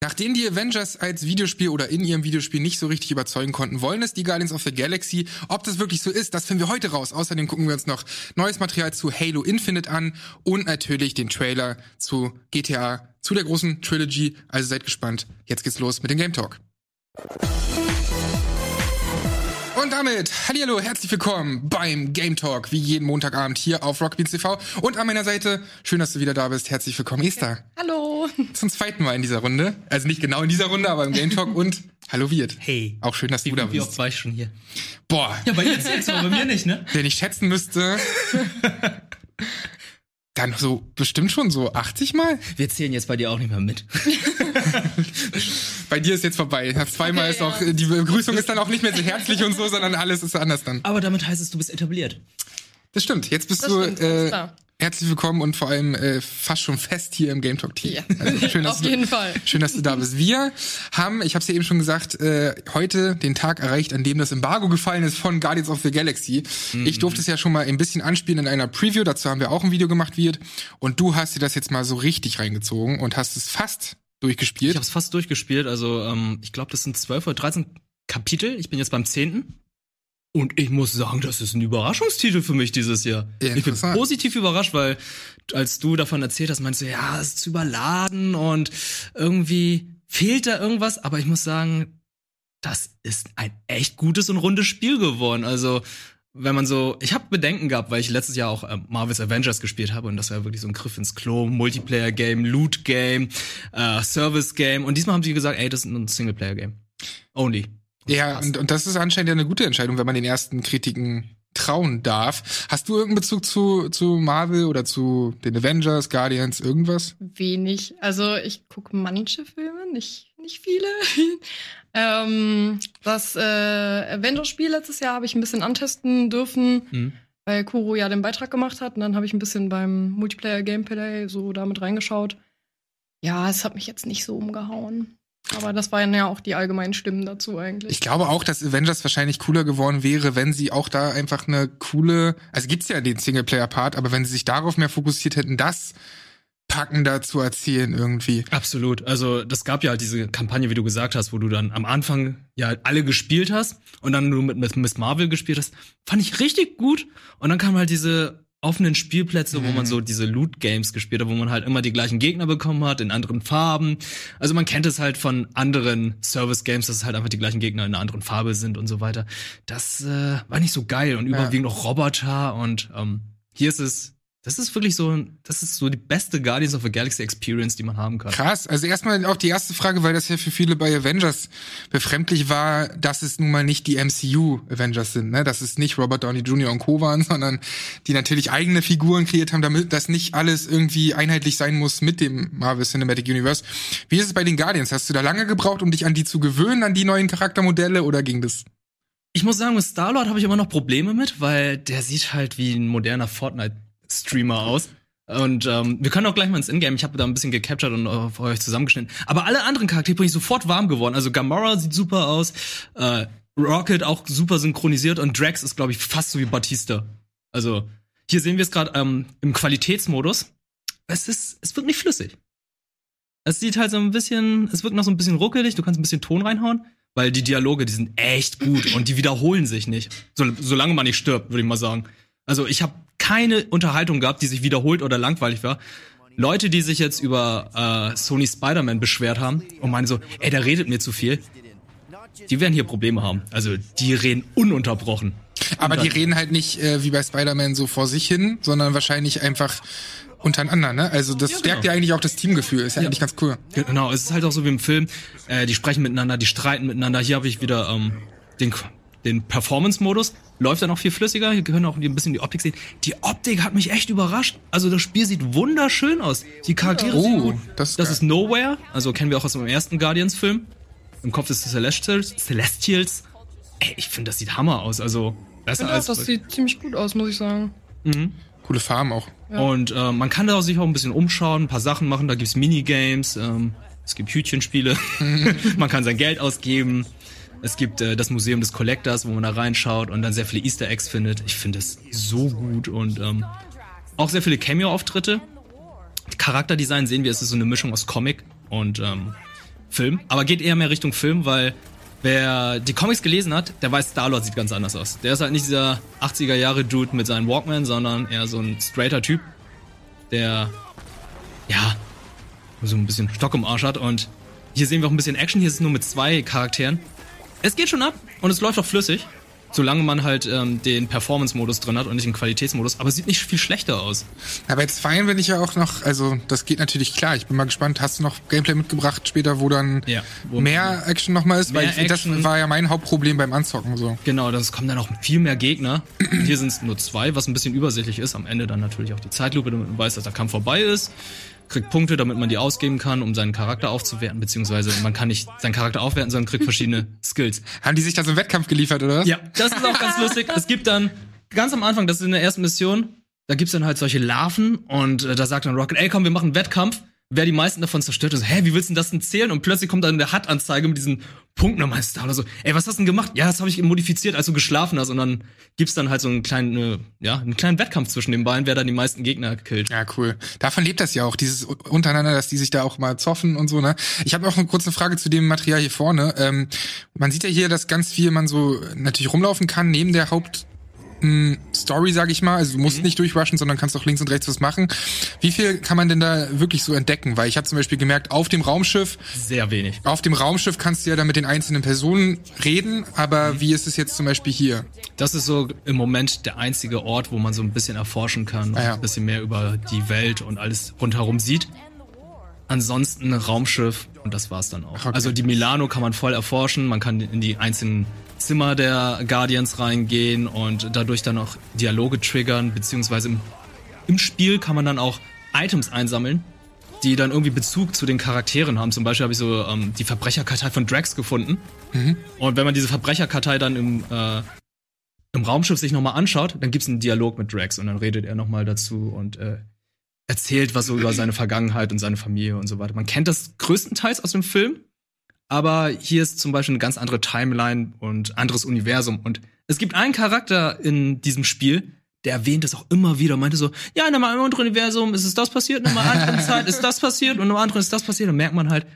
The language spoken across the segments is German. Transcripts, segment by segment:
Nachdem die Avengers als Videospiel oder in ihrem Videospiel nicht so richtig überzeugen konnten, wollen es die Guardians of the Galaxy. Ob das wirklich so ist, das finden wir heute raus. Außerdem gucken wir uns noch neues Material zu Halo Infinite an und natürlich den Trailer zu GTA, zu der großen Trilogy. Also seid gespannt. Jetzt geht's los mit dem Game Talk. Und damit, hallo, herzlich willkommen beim Game Talk, wie jeden Montagabend hier auf Rockbeats TV. Und an meiner Seite, schön, dass du wieder da bist. Herzlich willkommen, Esther. Hallo. Zum zweiten Mal in dieser Runde. Also nicht genau in dieser Runde, aber im Game Talk. Und hallo, Wirt. Hey. Auch schön, dass du Wie, da wie bist. oft war ich schon hier? Boah, Ja, bei dir zählt's aber bei mir nicht, ne? wenn ich schätzen müsste, dann so bestimmt schon so 80 Mal. Wir zählen jetzt bei dir auch nicht mehr mit. Bei dir ist jetzt vorbei. Nach zweimal Okay, ist ja. auch, die Begrüßung ist dann auch nicht mehr so herzlich und so, sondern alles ist anders dann. Aber damit heißt es, du bist etabliert. Das stimmt. Jetzt bist Das du stimmt, alles äh, klar. Herzlich willkommen und vor allem äh, fast schon fest hier im Game Talk Team. Ja. Also schön, dass Auf du, jeden Fall. Schön, dass du da bist. Wir haben, ich habe es ja eben schon gesagt, äh, heute den Tag erreicht, an dem das Embargo gefallen ist von Guardians of the Galaxy. Ich durfte es ja schon mal ein bisschen anspielen in einer Preview. Dazu haben wir auch ein Video gemacht, wird. Und du hast dir das jetzt mal so richtig reingezogen und hast es fast durchgespielt. Ich habe es fast durchgespielt. Also, ähm, ich glaube, das sind 12 oder 13 Kapitel. Ich bin jetzt beim 10. Und ich muss sagen, das ist ein Überraschungstitel für mich dieses Jahr. Ja, ich bin positiv überrascht, weil als du davon erzählt hast, meinst du, ja, es ist zu überladen und irgendwie fehlt da irgendwas. Aber ich muss sagen, das ist ein echt gutes und rundes Spiel geworden. Also, wenn man so, ich habe Bedenken gehabt, weil ich letztes Jahr auch ähm, Marvel's Avengers gespielt habe und das war wirklich so ein Griff ins Klo, Multiplayer-Game, Loot-Game, äh, Service-Game und diesmal haben sie gesagt, ey, das ist ein Singleplayer-Game. Only. Ja, und, und das ist anscheinend ja eine gute Entscheidung, wenn man den ersten Kritiken trauen darf. Hast du irgendeinen Bezug zu, zu Marvel oder zu den Avengers, Guardians, irgendwas? Wenig. Also ich gucke manche Filme, nicht, nicht viele. ähm, das äh, Avengers-Spiel letztes Jahr habe ich ein bisschen antesten dürfen, Mhm. weil Kuro ja den Beitrag gemacht hat. Und dann habe ich ein bisschen beim Multiplayer-Gameplay so damit reingeschaut. Ja, es hat mich jetzt nicht so umgehauen. Aber das waren ja auch die allgemeinen Stimmen dazu eigentlich. Ich glaube auch, dass Avengers wahrscheinlich cooler geworden wäre, wenn sie auch da einfach eine coole, also gibt's ja den Singleplayer-Part, aber wenn sie sich darauf mehr fokussiert hätten, das packender zu erzählen irgendwie. Absolut. Also das gab ja halt diese Kampagne, wie du gesagt hast, wo du dann am Anfang ja alle gespielt hast und dann du mit, mit Miss Marvel gespielt hast. Fand ich richtig gut. Und dann kamen halt diese offenen Spielplätze, wo man so diese Loot-Games gespielt hat, wo man halt immer die gleichen Gegner bekommen hat, in anderen Farben. Also man kennt es halt von anderen Service-Games, dass es halt einfach die gleichen Gegner in einer anderen Farbe sind und so weiter. Das äh, war nicht so geil und überwiegend auch Roboter und ähm, hier ist es das ist wirklich so, das ist so die beste Guardians of the Galaxy Experience, die man haben kann. Krass. Also erstmal auch die erste Frage, weil das ja für viele bei Avengers befremdlich war, dass es nun mal nicht die MCU Avengers sind, ne? Dass es nicht Robert Downey Jr. und Co. waren, sondern die natürlich eigene Figuren kreiert haben, damit das nicht alles irgendwie einheitlich sein muss mit dem Marvel Cinematic Universe. Wie ist es bei den Guardians? Hast du da lange gebraucht, um dich an die zu gewöhnen, an die neuen Charaktermodelle oder ging das? Ich muss sagen, mit Star-Lord habe ich immer noch Probleme mit, weil der sieht halt wie ein moderner Fortnite-Streamer aus. Und ähm, wir können auch gleich mal ins Ingame. Ich habe da ein bisschen gecaptured und für euch zusammengeschnitten. Aber alle anderen Charaktere bin ich sofort warm geworden. Also Gamora sieht super aus, äh, Rocket auch super synchronisiert und Drax ist, glaube ich, fast so wie Batista. Also hier sehen wir es gerade ähm, im Qualitätsmodus. Es ist, es wirkt nicht flüssig. Es sieht halt so ein bisschen, es wirkt noch so ein bisschen ruckelig. Du kannst ein bisschen Ton reinhauen, weil die Dialoge, die sind echt gut und die wiederholen sich nicht. So, solange man nicht stirbt, würde ich mal sagen. Also ich habe keine Unterhaltung gehabt, die sich wiederholt oder langweilig war. Leute, die sich jetzt über äh, Sony Spider-Man beschwert haben und meinen so, ey, der redet mir zu viel, die werden hier Probleme haben. Also die reden ununterbrochen. Aber die reden halt nicht äh, wie bei Spider-Man so vor sich hin, sondern wahrscheinlich einfach untereinander, ne? Also das Ja, genau. stärkt ja eigentlich auch das Teamgefühl. Ist ja, eigentlich ganz cool. Genau, es ist halt auch so wie im Film. Äh, die sprechen miteinander, die streiten miteinander. Hier habe ich wieder ähm, den den Performance-Modus. Läuft dann auch viel flüssiger. Hier können auch ein bisschen die Optik sehen. Die Optik hat mich echt überrascht. Also das Spiel sieht wunderschön aus. Die Charaktere Oh, sehen gut. das ist das ist Nowhere. Also kennen wir auch aus dem ersten Guardians-Film. Im Kopf des Celestials. Celestials. Ey, ich finde, das sieht Hammer aus. Also besser Ja, als. das sieht ziemlich gut aus, muss ich sagen. Coole Farben auch. Ja. Und äh, man kann da sich auch ein bisschen umschauen, ein paar Sachen machen. Da gibt's Minigames, ähm, es gibt Hütchenspiele, man kann sein Geld ausgeben. Es gibt äh, das Museum des Collectors, wo man da reinschaut und dann sehr viele Easter Eggs findet. Ich finde es so gut und ähm, auch sehr viele Cameo-Auftritte. Charakterdesign sehen wir, es ist so eine Mischung aus Comic und ähm, Film. Aber geht eher mehr Richtung Film, weil wer die Comics gelesen hat, der weiß, Star-Lord sieht ganz anders aus. Der ist halt nicht dieser 80er-Jahre-Dude mit seinen Walkman, sondern eher so ein straighter Typ, der, ja, so ein bisschen Stock im Arsch hat. Und hier sehen wir auch ein bisschen Action. Hier ist es nur mit zwei Charakteren. Es geht schon ab und es läuft auch flüssig. Solange man halt ähm, den Performance-Modus drin hat und nicht den Qualitätsmodus. Aber es sieht nicht viel schlechter aus. Aber jetzt feiern will ich ja auch noch, also das geht natürlich klar. Ich bin mal gespannt, hast du noch Gameplay mitgebracht später, wo dann Ja, wo- mehr Action nochmal ist? Weil ich, das war ja mein Hauptproblem beim Anzocken so. Genau, das kommen dann auch viel mehr Gegner. Hier sind es nur zwei, was ein bisschen übersichtlich ist. Am Ende dann natürlich auch die Zeitlupe, damit man weiß, dass der Kampf vorbei ist. Kriegt Punkte, damit man die ausgeben kann, um seinen Charakter aufzuwerten, beziehungsweise man kann nicht seinen Charakter aufwerten, sondern kriegt verschiedene Skills. Haben die sich da so einen Wettkampf geliefert, oder was? Ja, das ist auch ganz lustig. Es gibt dann ganz am Anfang, das ist in der ersten Mission, da gibt's dann halt solche Larven und äh, da sagt dann Rocket, ey komm, wir machen einen Wettkampf. Wer die meisten davon zerstört, ist, hä, wie willst du denn das denn zählen? Und plötzlich kommt dann eine HUD-Anzeige mit diesen da oder so, ey, was hast du denn gemacht? Ja, das habe ich modifiziert, als du geschlafen hast. Und dann gibt's dann halt so einen kleinen, äh, ja, einen kleinen Wettkampf zwischen den beiden, wer dann die meisten Gegner killt. Ja, cool. Davon lebt das ja auch, dieses untereinander, dass die sich da auch mal zoffen und so, ne? Ich habe auch eine kurze Frage zu dem Material hier vorne. Ähm, man sieht ja hier, dass ganz viel man so natürlich rumlaufen kann, neben der Haupt mh, Story, sag ich mal. Also du musst nicht durchrushen, sondern kannst auch links und rechts was machen. Wie viel kann man denn da wirklich so entdecken? Weil ich habe zum Beispiel gemerkt, auf dem Raumschiff, Sehr wenig. auf dem Raumschiff kannst du ja dann mit den einzelnen Personen reden, aber wie ist es jetzt zum Beispiel hier? Das ist so im Moment der einzige Ort, wo man so ein bisschen erforschen kann und Ah ja. ein bisschen mehr über die Welt und alles rundherum sieht. Ansonsten Raumschiff und das war's dann auch. okay. Also die Milano kann man voll erforschen, man kann in die einzelnen Zimmer der Guardians reingehen und dadurch dann auch Dialoge triggern, beziehungsweise im, im Spiel kann man dann auch Items einsammeln, die dann irgendwie Bezug zu den Charakteren haben. Zum Beispiel habe ich so ähm, die Verbrecherkartei von Drax gefunden. Und wenn man diese Verbrecherkartei dann im, äh, im Raumschiff sich nochmal anschaut, dann gibt's einen Dialog mit Drax und dann redet er nochmal dazu und äh, erzählt was so über seine Vergangenheit und seine Familie und so weiter. Man kennt das größtenteils aus dem Film, aber hier ist zum Beispiel eine ganz andere Timeline und anderes Universum. Und es gibt einen Charakter in diesem Spiel, der erwähnt es auch immer wieder, meinte so, ja, in einem anderen Universum ist es das passiert, in einer anderen Zeit ist das passiert und in einem anderen ist das passiert. Dann merkt man halt,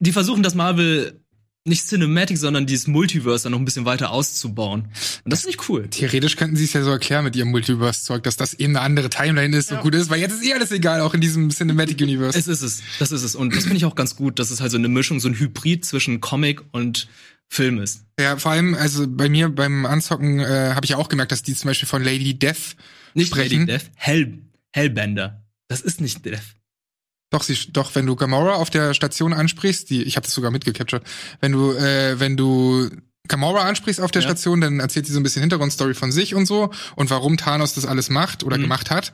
die versuchen das Marvel nicht Cinematic, sondern dieses Multiverse dann noch ein bisschen weiter auszubauen. Und das finde ich cool. Theoretisch könnten sie es ja so erklären mit ihrem Multiverse-Zeug, dass das eben eine andere Timeline ist und gut ist, weil jetzt ist eh alles egal, auch in diesem Cinematic Universe. Es ist es. Das ist es. Und das finde ich auch ganz gut, dass es halt so eine Mischung, so ein Hybrid zwischen Comic und Film ist. Ja, vor allem, also bei mir beim Anzocken äh, habe ich ja auch gemerkt, dass die zum Beispiel von Lady Death Nicht sprechen. Lady Death, Hell, Hellbender. Das ist nicht Death. Doch, sie, doch, wenn du Gamora auf der Station ansprichst, die, ich habe das sogar mitgecaptured, wenn du, äh, wenn du Gamora ansprichst auf der Ja. Station, dann erzählt sie so ein bisschen Hintergrundstory von sich und so und warum Thanos das alles macht Mhm. oder gemacht hat.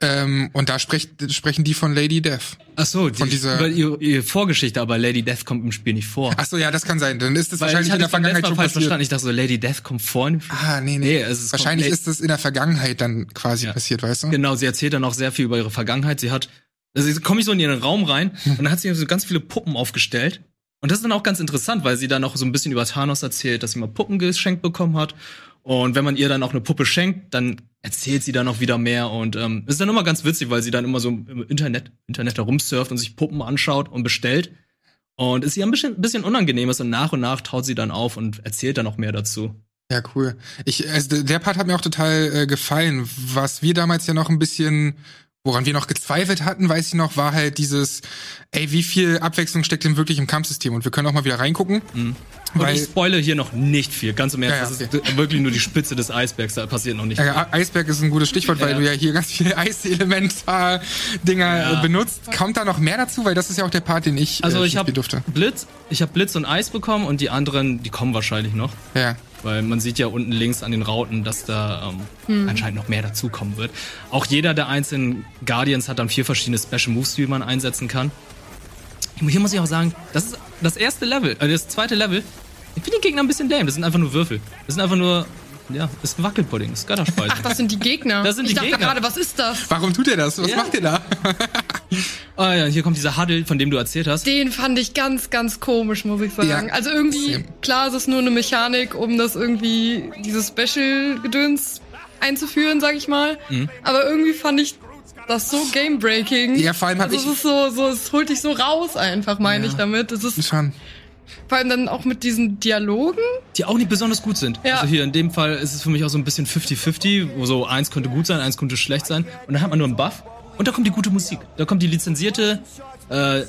Ähm, und da sprecht, sprechen die von Lady Death. Ach so, die, Von dieser- über ihre, ihre Vorgeschichte, aber Lady Death kommt im Spiel nicht vor. Ach so, ja, das kann sein. Dann ist es Weil wahrscheinlich ich in der Vergangenheit schon passiert. verstanden. Ich dachte so, Lady Death kommt vor. dem Film. Ah, nee, nee. Nee, es ist wahrscheinlich ist es in der Vergangenheit dann quasi Ja. passiert, weißt du? Genau, sie erzählt dann auch sehr viel über ihre Vergangenheit. Sie hat, also komme ich so in ihren Raum rein und dann hat sie so ganz viele Puppen aufgestellt. Und das ist dann auch ganz interessant, weil sie dann auch so ein bisschen über Thanos erzählt, dass sie mal Puppen geschenkt bekommen hat. Und wenn man ihr dann auch eine Puppe schenkt, dann erzählt sie dann auch wieder mehr. Und ähm, es ist dann immer ganz witzig, weil sie dann immer so im Internet, Internet herumsurft und sich Puppen anschaut und bestellt. Und es ihr ein bisschen, bisschen unangenehm ist und nach und nach taut sie dann auf und erzählt dann auch mehr dazu. Ja, cool. Ich, also der Part hat mir auch total äh, gefallen. Was wir damals ja noch ein bisschen Woran wir noch gezweifelt hatten, weiß ich noch, war halt dieses, ey, wie viel Abwechslung steckt denn wirklich im Kampfsystem? Und wir können auch mal wieder reingucken. Mhm. Und Weil- ich spoile hier noch nicht viel. Ganz im Ernst, Ja, ja, das ist wirklich nur die Spitze des Eisbergs. Da passiert noch nicht viel. Eisberg ist ein gutes Stichwort, weil du ja hier ganz viele Eiselementar-Dinger äh, benutzt. Kommt da noch mehr dazu? Weil das ist ja auch der Part, den ich Also äh, ich habe spielen durfte. Blitz, ich habe Blitz und Eis bekommen und die anderen, die kommen wahrscheinlich noch. Ja. Weil man sieht ja unten links an den Rauten, dass da ähm, anscheinend noch mehr dazukommen wird. Auch jeder der einzelnen Guardians hat dann vier verschiedene Special Moves, die man einsetzen kann. Hier muss ich auch sagen, das ist das erste Level, äh, das zweite Level. Ich finde die Gegner ein bisschen lame. Das sind einfach nur Würfel. Das sind einfach nur, ja, das ist ein Wackelpudding, das ist Götterspeise. Ach, das sind die Gegner. Das sind die ich dachte Gegner. gerade, was ist das? Warum tut er das? Was Ja. macht er da? Ah ja, hier kommt dieser Huddle, von dem du erzählt hast. Den fand ich ganz, ganz komisch, muss ich sagen. Ja, also irgendwie, klar, es ist nur eine Mechanik, um das irgendwie, dieses Special-Gedöns einzuführen, sag ich mal. Mhm. Aber irgendwie fand ich das so game-breaking. Ja, vor allem hab also ich- es ist so, so, es holt dich so raus einfach, meine Ja. ich damit. Es ist Schon. Vor allem dann auch mit diesen Dialogen. die auch nicht besonders gut sind. Ja. Also hier in dem Fall ist es für mich auch so ein bisschen 50-50, wo so eins könnte gut sein, eins könnte schlecht sein. Und dann hat man nur einen Buff und da kommt die gute Musik. Da kommt die lizenzierte äh,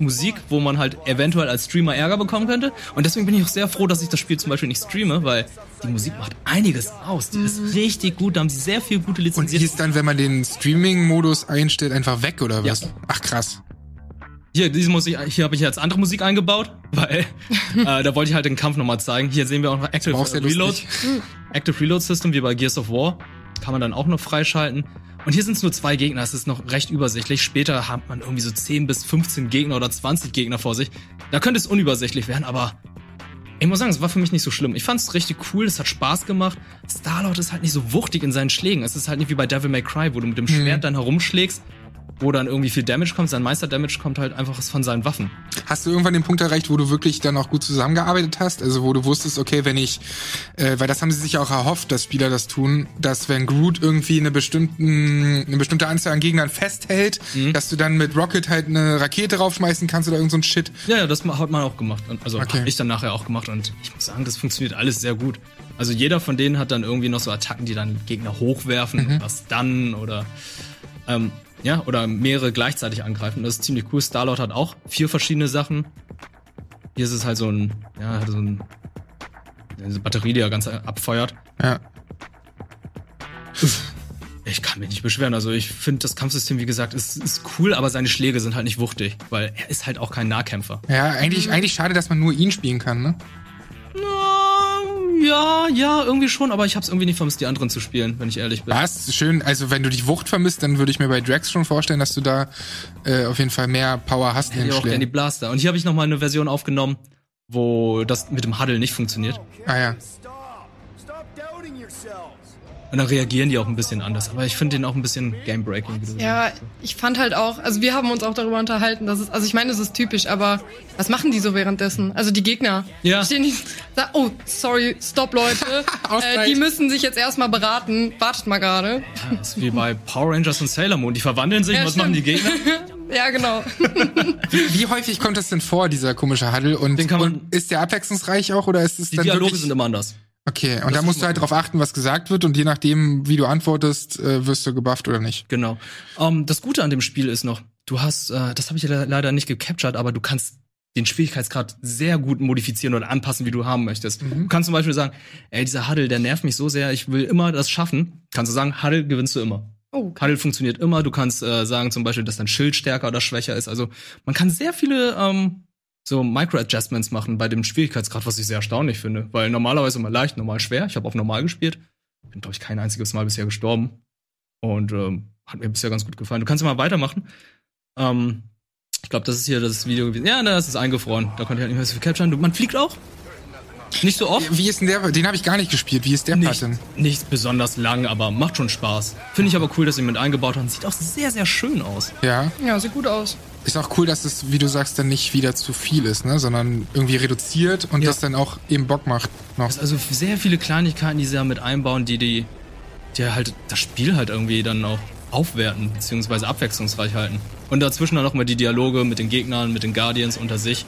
Musik, wo man halt eventuell als Streamer Ärger bekommen könnte. Und deswegen bin ich auch sehr froh, dass ich das Spiel zum Beispiel nicht streame, weil die Musik macht einiges aus. Die ist richtig gut, da haben sie sehr viel gute Und die lizenzierte ist dann, wenn man den Streaming-Modus einstellt, einfach weg oder was? Ja. Ach krass. Hier, diese Musik, hier habe ich jetzt andere Musik eingebaut, weil äh, da wollte ich halt den Kampf nochmal zeigen. Hier sehen wir auch noch Active ja Reload. Active Reload System wie bei Gears of War. Kann man dann auch noch freischalten. Und hier sind es nur zwei Gegner, es ist noch recht übersichtlich. Später hat man irgendwie so 10 bis 15 Gegner oder 20 Gegner vor sich. Da könnte es unübersichtlich werden, aber ich muss sagen, es war für mich nicht so schlimm. Ich fand es richtig cool, es hat Spaß gemacht. Starlord ist halt nicht so wuchtig in seinen Schlägen. Es ist halt nicht wie bei Devil May Cry, wo du mit dem Schwert dann herumschlägst, wo dann irgendwie viel Damage kommt. Sein Meister-Damage kommt halt einfach von seinen Waffen. Hast du irgendwann den Punkt erreicht, wo du wirklich dann auch gut zusammengearbeitet hast? Also wo du wusstest, okay, wenn ich, äh, weil das haben sie sich auch erhofft, dass Spieler das tun, dass wenn Groot irgendwie eine bestimmten, eine bestimmte Anzahl an Gegnern festhält, Mhm. dass du dann mit Rocket halt eine Rakete raufschmeißen kannst oder irgend so ein Shit. Ja, ja, das hat man auch gemacht. Also Okay. hab ich dann nachher auch gemacht und ich muss sagen, das funktioniert alles sehr gut. Also jeder von denen hat dann irgendwie noch so Attacken, die dann Gegner hochwerfen Mhm. oder stunnen oder ähm, ja, oder mehrere gleichzeitig angreifen. Das ist ziemlich cool. Starlord hat auch vier verschiedene Sachen. Hier ist es halt so ein, ja, hat so ein eine Batterie, die er ganz abfeuert. Ja. Ich kann mich nicht beschweren. Also ich finde das Kampfsystem, wie gesagt, ist, ist cool, aber seine Schläge sind halt nicht wuchtig, weil er ist halt auch kein Nahkämpfer. Ja, eigentlich, eigentlich schade, dass man nur ihn spielen kann, ne? Ja, ja, irgendwie schon, aber ich hab's irgendwie nicht vermisst, die anderen zu spielen, wenn ich ehrlich bin. Was? Schön, also wenn du die Wucht vermisst, dann würde ich mir bei Drax schon vorstellen, dass du da äh, auf jeden Fall mehr Power hast Ich auch gerne die. Blaster. Und hier habe ich nochmal eine Version aufgenommen, wo das mit dem Huddle nicht funktioniert. Ah ja. Und dann reagieren die auch ein bisschen anders. Aber ich finde den auch ein bisschen game-breaking. wie du Ja, ich fand halt auch, also wir haben uns auch darüber unterhalten, dass es, also ich meine, es ist typisch, aber was machen die so währenddessen? Also die Gegner. Ja. Stehen die, oh, sorry, stopp Leute. äh, die müssen sich jetzt erstmal beraten. Wartet mal gerade. Ja, das ist wie bei Power Rangers und Sailor Moon. Die verwandeln sich. Ja, was machen die stimmt. Gegner? Ja, genau. Wie häufig kommt das denn vor, dieser komische Huddle? Und, Den kann man- und ist der abwechslungsreich auch oder ist es Die dann Dialoge wirklich... sind immer anders. Okay, und Das da musst du halt drauf achten, was gesagt wird und je nachdem, wie du antwortest, äh, wirst du gebufft oder nicht. Genau. Ähm, das Gute an dem Spiel ist noch, du hast, äh, das habe ich ja leider nicht gecaptured, aber du kannst den Schwierigkeitsgrad sehr gut modifizieren oder anpassen, wie du haben möchtest. Mhm. Du kannst zum Beispiel sagen, ey, dieser Huddle, der nervt mich so sehr, ich will immer das schaffen. Kannst du sagen, Huddle gewinnst du immer. Oh, okay. Huddle funktioniert immer. Du kannst äh, sagen zum Beispiel, dass dein Schild stärker oder schwächer ist. Also man kann sehr viele ähm, so Micro-Adjustments machen bei dem Schwierigkeitsgrad, was ich sehr erstaunlich finde. Weil normalerweise immer leicht, normal schwer. Ich habe auf normal gespielt. Bin, glaube ich, kein einziges Mal bisher gestorben. Und ähm, hat mir bisher ganz gut gefallen. Du kannst ja mal weitermachen. Ähm, ich glaube, das ist hier das Video gewesen. Ja, das ist eingefroren. Da konnte ich halt nicht mehr so viel capturen. Man fliegt auch. Nicht so oft. Wie ist denn der? Den habe ich gar nicht gespielt. Wie ist der Part Nicht, denn? nicht besonders lang, aber macht schon Spaß. Finde ich aber cool, dass sie mit eingebaut haben. Sieht auch sehr, sehr schön aus. Ja. Ja, sieht gut aus. Ist auch cool, dass es, wie du sagst, dann nicht wieder zu viel ist, ne? Sondern irgendwie reduziert und Ja. das dann auch eben Bock macht. Noch. Also sehr viele Kleinigkeiten, die sie da mit einbauen, die, die, die halt das Spiel halt irgendwie dann auch aufwerten, beziehungsweise abwechslungsreich halten. Und dazwischen dann noch mal die Dialoge mit den Gegnern, mit den Guardians unter sich.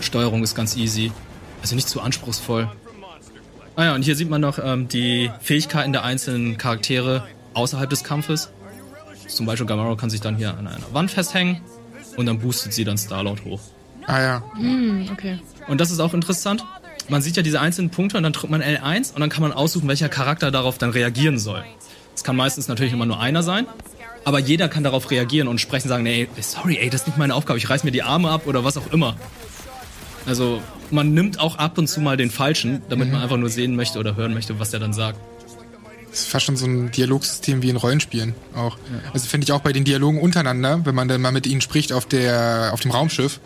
Steuerung ist ganz easy. Also nicht zu anspruchsvoll. Ah ja, und hier sieht man noch ähm, die Fähigkeiten der einzelnen Charaktere außerhalb des Kampfes. Zum Beispiel Gamora kann sich dann hier an einer Wand festhängen und dann boostet sie dann Starlord hoch. Ah ja. Hm, okay. Und das ist auch interessant. Man sieht ja diese einzelnen Punkte und dann drückt man L1 und dann kann man aussuchen, welcher Charakter darauf dann reagieren soll. Es kann meistens natürlich immer nur einer sein, aber jeder kann darauf reagieren und sprechen sagen, nee, sorry, ey, das ist nicht meine Aufgabe, ich reiß mir die Arme ab oder was auch immer. Also man nimmt auch ab und zu mal den Falschen, damit man einfach nur sehen möchte oder hören möchte, was der dann sagt. Das ist fast schon so ein Dialogsystem wie in Rollenspielen auch. Also finde ich auch bei den Dialogen untereinander, wenn man dann mal mit ihnen spricht auf der auf dem Raumschiff,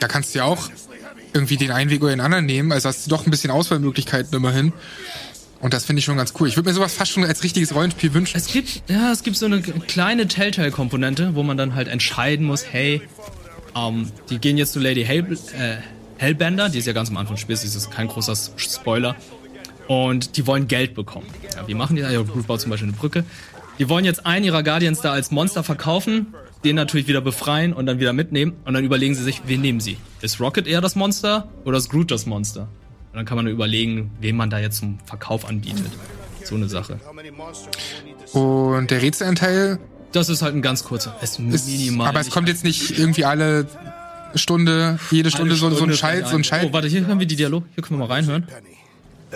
da kannst du ja auch irgendwie den einen Weg oder den anderen nehmen. Also hast du doch ein bisschen Auswahlmöglichkeiten immerhin. Und das finde ich schon ganz cool. Ich würde mir sowas fast schon als richtiges Rollenspiel wünschen. Es gibt, ja, es gibt so eine kleine Telltale-Komponente, wo man dann halt entscheiden muss, hey, ähm, die gehen jetzt zu Lady Hell, äh, Hellbender, die ist ja ganz am Anfang des Spiels, das ist kein großer Spoiler. Und die wollen Geld bekommen. Ja, wie machen die das? Ja, Groot baut zum Beispiel eine Brücke. Die wollen jetzt einen ihrer Guardians da als Monster verkaufen, den natürlich wieder befreien und dann wieder mitnehmen. Und dann überlegen sie sich, wen nehmen sie? Ist Rocket eher das Monster oder ist Groot das Monster? Und dann kann man überlegen, wen man da jetzt zum Verkauf anbietet. So eine Sache. Und der Rätselanteil Das ist halt ein ganz kurzer. Es ist minimal. aber es kommt jetzt nicht irgendwie alle Stunde, jede Stunde, so, so ein Schalt, so ein Schalt. Oh, warte, hier hören wir die Dialog. Hier können wir mal reinhören.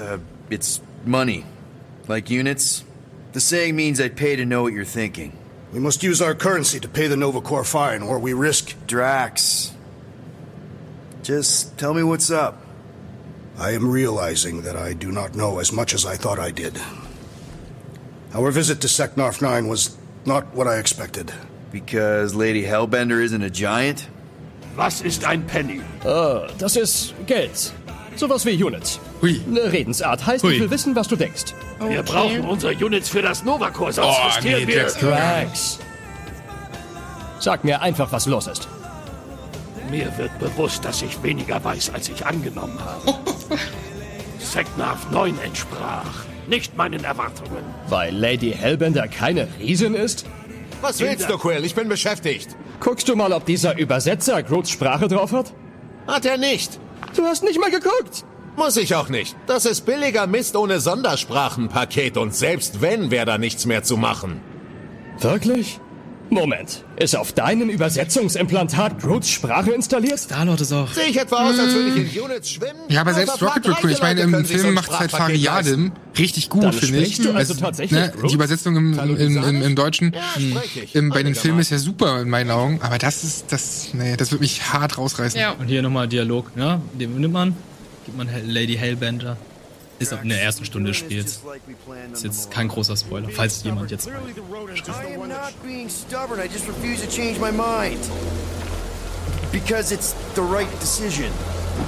Uh, it's money. Like units. The saying means I'd pay to know what you're thinking. We must use our currency to pay the Nova Corps fine, or we risk. Drax. Just tell me what's up. I am realizing that I do not know as much as I thought I did. Our visit to Seknarf 9 was not what I expected. Because Lady Hellbender isn't a giant? Was ist ein Penny? Das ist Geld. Sowas wie Units. Hui. Eine Redensart heißt, Hui. ich will wissen, was du denkst. Wir brauchen unsere Units für das Nova Corps, sonst Oh, nee, wir... Drax. Sag mir einfach, was los ist. Mir wird bewusst, dass ich weniger weiß, als ich angenommen habe. Seknarf 9 entsprach. Nicht meinen Erwartungen. Weil Lady Hellbender keine Riesin ist? Was willst du, Quill? Ich bin beschäftigt. Guckst du mal, ob dieser Übersetzer Groots Sprache drauf hat? Hat er nicht. Du hast nicht mal geguckt. Muss ich auch nicht. Das ist billiger Mist ohne Sondersprachenpaket und selbst wenn, wäre da nichts mehr zu machen. Wirklich? Moment. Ist auf deinem Übersetzungsimplantat Groots Sprache installiert? Starlord ist auch. Sehe ich etwa aus, als würde ich in Units schwimmen? Ja, aber selbst Rocket cool. Ich meine, im Film macht halt Fariadim richtig gut, finde ich. du also tatsächlich ne, die Übersetzung im, im, im, im, Deutschen. Ja, ich. im, bei den Filmen ist ja super in meinen Augen. Aber das ist, das, nee, das wird mich hart rausreißen. Ja. Und hier nochmal Dialog. Ja, den nimmt man. Gibt man Lady Hellbender. Ist auch in der ersten Stunde des Spiels. Ist jetzt kein großer Spoiler, falls jemand jetzt. Mind. Because it's the right decision.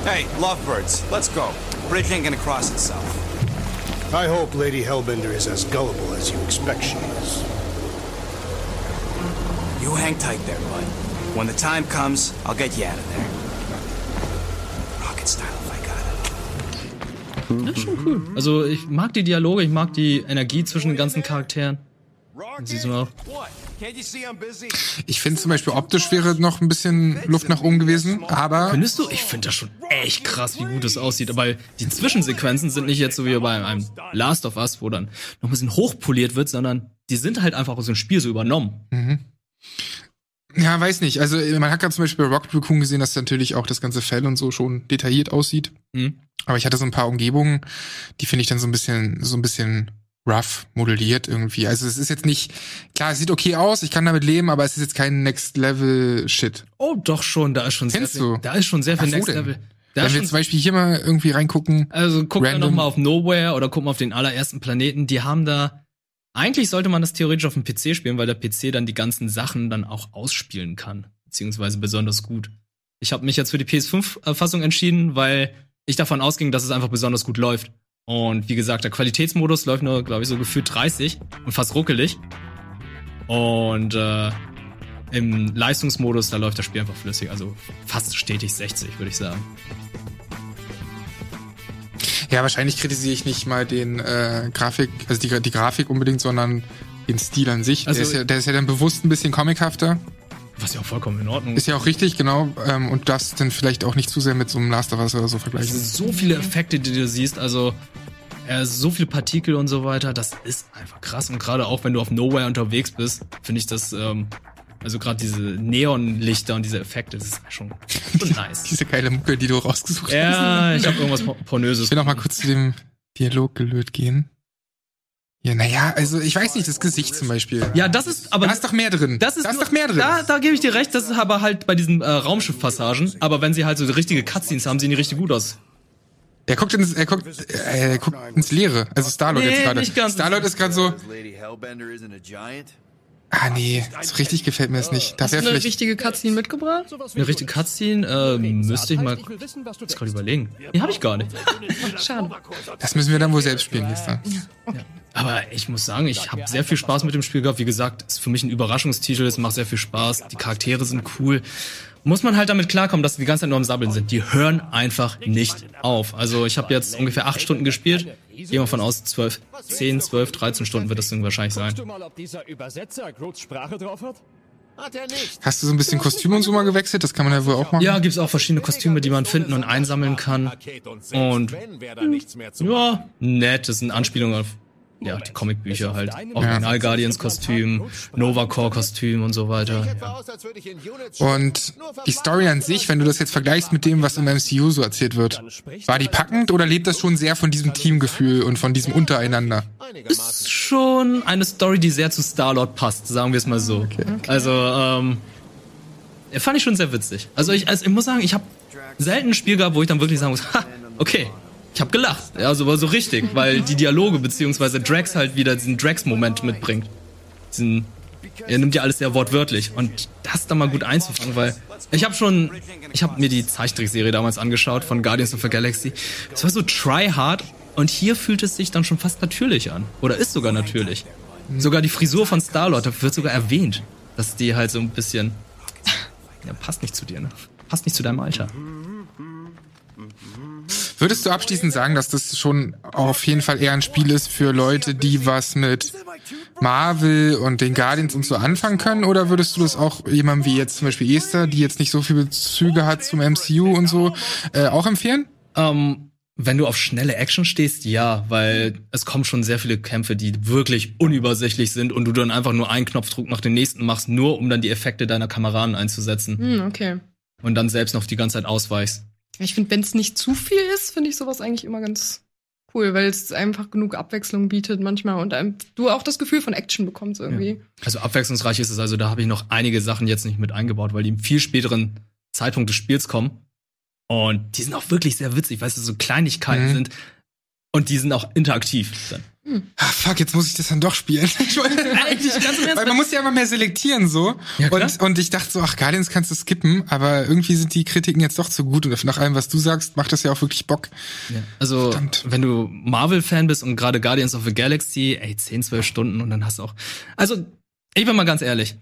Hey, lovebirds, let's go. Bridge ain't gonna cross itself. I hope Lady Hellbender is as gullible as you expect she is. You hang tight there, bud. When the time comes, I'll get you out of there. Rocket style. Das ist schon cool. Also ich mag die Dialoge, ich mag die Energie zwischen den ganzen Charakteren. Siehst du busy? Ich finde zum Beispiel optisch wäre noch ein bisschen Luft nach oben gewesen, aber Findest du? Ich finde das schon echt krass, wie gut es aussieht. Aber die Zwischensequenzen sind nicht jetzt so wie bei einem Last of Us, wo dann noch ein bisschen hochpoliert wird, sondern die sind halt einfach aus dem Spiel so übernommen. Ja, weiß nicht. Also man hat gerade zum Beispiel bei Rocket Raccoon gesehen, dass natürlich auch das ganze Fell und so schon detailliert aussieht. Mhm. Aber ich hatte so ein paar Umgebungen, die finde ich dann so ein bisschen, so ein bisschen rough modelliert irgendwie. Also es ist jetzt nicht, klar, es sieht okay aus, ich kann damit leben, aber es ist jetzt kein Next Level Shit. Oh, doch schon, da ist schon Kennst sehr viel, du? da ist schon sehr viel Ach, Next? Level. Da Wenn wir schon, zum Beispiel hier mal irgendwie reingucken, also guck mal random- noch mal auf Nowhere oder guck mal auf den allerersten Planeten. Die haben da eigentlich sollte man das theoretisch auf dem PC spielen, weil der PC dann die ganzen Sachen dann auch ausspielen kann, beziehungsweise besonders gut. Ich habe mich jetzt für die PS5-Fassung entschieden, weil ich davon ausging, dass es einfach besonders gut läuft. Und wie gesagt, der Qualitätsmodus läuft nur, glaube ich, so gefühlt 30 und fast ruckelig. Und äh, im Leistungsmodus, da läuft das Spiel einfach flüssig, also fast stetig 60, würde ich sagen. Ja, wahrscheinlich kritisiere ich nicht mal den äh, Grafik, also die, die Grafik unbedingt, sondern den Stil an sich. Also- der, ist ja, der ist ja dann bewusst ein bisschen comichafter. Was ja auch vollkommen in Ordnung Ist ja auch richtig, genau. Ähm, und das dann vielleicht auch nicht zu sehr mit so einem Last of Us oder so Es vergleichen. sind so viele Effekte, die du siehst. Also, äh, so viele Partikel und so weiter, das ist einfach krass. Und gerade auch, wenn du auf Nowhere unterwegs bist, finde ich das, ähm, also gerade diese Neonlichter und diese Effekte, das ist schon, schon nice. Diese geile Mucke, die du rausgesucht hast. ja, ich habe irgendwas Por- Pornöses. Ich will noch mal kurz zu dem Dialog gelöt gehen. Ja, naja, also ich weiß nicht, das Gesicht zum Beispiel. Ja, das ist aber da ist doch mehr drin. Das ist da ist doch mehr drin. Da, da gebe ich dir recht, das ist aber halt bei diesen äh, Raumschiffpassagen. Aber wenn sie halt so richtige Cutscenes haben, sehen die richtig gut aus. Er guckt ins, er guckt, äh, er guckt ins Leere. Also Starlord Nee, jetzt gerade. Starlord ist gerade so, ah nee, so richtig gefällt mir das nicht. Da Hast du eine vielleicht, richtige Cutscene mitgebracht? Eine richtige Cutscene, äh, müsste ich mal jetzt gerade überlegen. Die habe ich gar nicht. Schade. das müssen wir dann wohl selbst spielen, Lisa. Aber ich muss sagen, ich habe sehr viel Spaß mit dem Spiel gehabt. Wie gesagt, ist für mich ein Überraschungstitel, es macht sehr viel Spaß, die Charaktere sind cool. Muss man halt damit klarkommen, dass die die ganze Zeit nur am Sabbeln sind. Die hören einfach nicht auf. Also ich habe jetzt ungefähr acht Stunden gespielt. Gehen wir von aus, zwölf, zehn, zwölf, 13 Stunden wird das Ding wahrscheinlich sein. Er. Hast du so ein bisschen Kostüm und so mal gewechselt? Das kann man ja wohl auch machen. Ja, gibt's auch verschiedene Kostüme, die man finden und einsammeln kann. Und ja, nett, das sind Anspielungen auf ja, die Comicbücher halt. Original Guardians Kostüm, Nova Core Kostüm und so weiter. Ja. Und die Story an sich, wenn du das jetzt vergleichst mit dem, was im MCU so erzählt wird, war die packend oder lebt das schon sehr von diesem Teamgefühl und von diesem Untereinander? Ist schon eine Story, die sehr zu Star-Lord passt, sagen wir es mal so. Also, ähm, fand ich schon sehr witzig. Also ich, also ich muss sagen, ich habe selten ein Spiel gehabt, wo ich dann wirklich sagen muss, ha, okay, ich habe gelacht. Ja, so war so richtig, weil die Dialoge beziehungsweise Drax halt wieder diesen Drax-Moment mitbringt. Diesen, er nimmt ja alles sehr wortwörtlich und das dann mal gut einzufangen, weil ich habe schon, ich habe mir die Zeichentrickserie damals angeschaut von Guardians of the Galaxy. Es war so try hard und hier fühlt es sich dann schon fast natürlich an oder ist sogar natürlich. Sogar die Frisur von Star-Lord, wird sogar erwähnt, dass die halt so ein bisschen ja, passt nicht zu dir, ne? Passt nicht zu deinem Alter. Würdest du abschließend sagen, dass das schon auf jeden Fall eher ein Spiel ist für Leute, die was mit Marvel und den Guardians und so anfangen können? Oder würdest du das auch jemandem wie jetzt zum Beispiel Esther, die jetzt nicht so viele Bezüge hat zum MCU und so, äh, auch empfehlen? Ähm, wenn du auf schnelle Action stehst, ja, weil es kommen schon sehr viele Kämpfe, die wirklich unübersichtlich sind und du dann einfach nur einen Knopfdruck nach dem nächsten machst, nur um dann die Effekte deiner Kameraden einzusetzen Hm, okay. und dann selbst noch die ganze Zeit ausweichst. Ich finde, wenn es nicht zu viel ist, finde ich sowas eigentlich immer ganz cool, weil es einfach genug Abwechslung bietet manchmal und einem, du auch das Gefühl von Action bekommst irgendwie. Also abwechslungsreich ist es, also da habe ich noch einige Sachen jetzt nicht mit eingebaut, weil die im viel späteren Zeitpunkt des Spiels kommen. Und die sind auch wirklich sehr witzig, weil es so Kleinigkeiten Mhm. sind. Und die sind auch interaktiv. Dann. Ah, fuck, jetzt muss ich das dann doch spielen. Eigentlich ganz im Ernst, Weil man muss ja immer mehr selektieren so. Ja, und, und ich dachte so, ach, Guardians kannst du skippen, aber irgendwie sind die Kritiken jetzt doch zu gut. Und nach allem, was du sagst, macht das ja auch wirklich Bock. Ja. Also, Verdammt. wenn du Marvel-Fan bist und gerade Guardians of the Galaxy, ey, 10, 12 Stunden und dann hast du auch. Also, ich bin mal ganz ehrlich.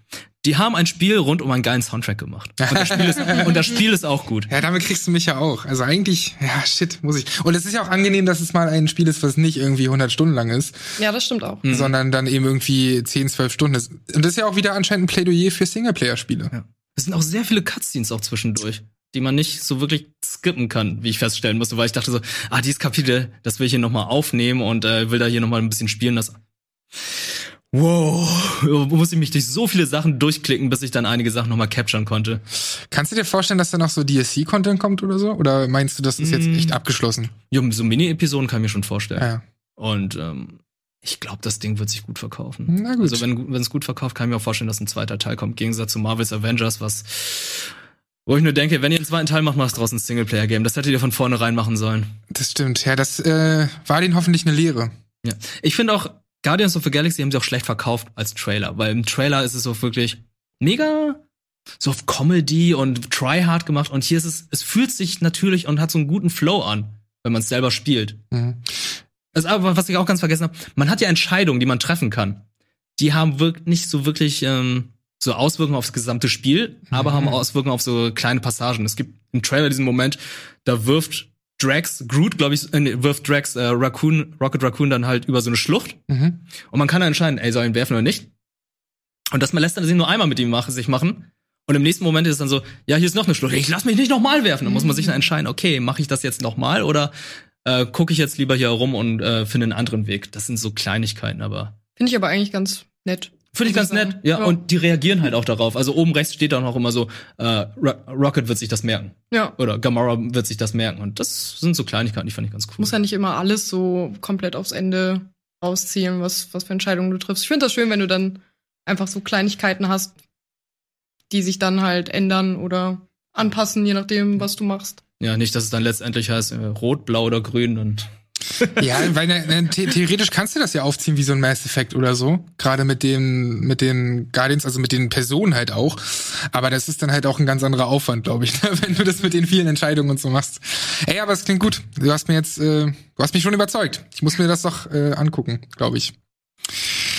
Die haben ein Spiel rund um einen geilen Soundtrack gemacht. Und das Spiel ist, und das Spiel ist auch gut. Ja, damit kriegst du mich ja auch. Also eigentlich, ja, shit, muss ich. Und es ist ja auch angenehm, dass es mal ein Spiel ist, was nicht irgendwie 100 Stunden lang ist, Ja, das stimmt auch. sondern dann eben irgendwie 10, 12 Stunden ist. Und das ist ja auch wieder anscheinend ein Plädoyer für Singleplayer-Spiele. Ja. Es sind auch sehr viele Cutscenes auch zwischendurch, die man nicht so wirklich skippen kann, wie ich feststellen musste, weil ich dachte so, ah, dieses Kapitel, das will ich hier nochmal aufnehmen und äh, will da hier nochmal ein bisschen spielen. Das Wow, muss ich mich durch so viele Sachen durchklicken, bis ich dann einige Sachen nochmal capturen konnte. Kannst du dir vorstellen, dass da noch so DLC-Content kommt oder so? Oder meinst du, das ist jetzt Mm. echt abgeschlossen? Jo, so Mini-Episoden kann ich mir schon vorstellen. Ja. Und ähm, ich glaube, das Ding wird sich gut verkaufen. Na gut. Also wenn wenn es gut verkauft, kann ich mir auch vorstellen, dass ein zweiter Teil kommt. Im Gegensatz zu Marvel's Avengers, was wo ich nur denke, wenn ihr einen zweiten Teil macht, macht draußen ein Singleplayer-Game. Das hättet ihr von vornherein machen sollen. Das stimmt. Ja, das äh, war denen hoffentlich eine Lehre. Ja. Ich finde auch, Guardians of the Galaxy haben sie auch schlecht verkauft als Trailer, weil im Trailer ist es so wirklich mega so auf Comedy und tryhard gemacht und hier ist es, es fühlt sich natürlich und hat so einen guten Flow an, wenn man es selber spielt. Mhm. Also, aber was ich auch ganz vergessen habe, man hat ja Entscheidungen, die man treffen kann. Die haben wirklich nicht so wirklich ähm, so Auswirkungen aufs gesamte Spiel, aber haben Auswirkungen auf so kleine Passagen. Es gibt im Trailer diesen Moment, da wirft Drax, Groot, glaube ich, äh, wirft Drax äh, Raccoon, Rocket Raccoon dann halt über so eine Schlucht. Mhm. Und man kann dann entscheiden, ey, soll ich ihn werfen oder nicht? Und das man lässt dann sich nur einmal mit ihm machen, sich machen. Und im nächsten Moment ist es dann so, ja, hier ist noch eine Schlucht. Ich lass mich nicht nochmal werfen. Dann muss man sich dann entscheiden, okay, mache ich das jetzt nochmal oder äh, gucke ich jetzt lieber hier rum und äh, finde einen anderen Weg. Das sind so Kleinigkeiten, aber. Finde ich aber eigentlich ganz nett. Finde ich ganz nett, ja, ja, Und die reagieren halt auch darauf. Also oben rechts steht dann auch immer so, äh, Rocket wird sich das merken. Ja. Oder Gamora wird sich das merken. Und das sind so Kleinigkeiten, die fand ich ganz cool. Muss ja nicht immer alles so komplett aufs Ende rausziehen, was, was für Entscheidungen du triffst. Ich finde das schön, wenn du dann einfach so Kleinigkeiten hast, die sich dann halt ändern oder anpassen, je nachdem, was du machst. Ja, nicht, dass es dann letztendlich heißt, äh, rot, blau oder grün und ja, weil ne, the theoretisch kannst du das ja aufziehen wie so ein Mass Effect oder so. Gerade mit den, mit den Guardians, also mit den Personen halt auch. Aber das ist dann halt auch ein ganz anderer Aufwand, glaube ich, ne, wenn du das mit den vielen Entscheidungen und so machst. Ey, aber es klingt gut. Du hast mir jetzt, äh, du hast mich schon überzeugt. Ich muss mir das doch äh, angucken, glaube ich.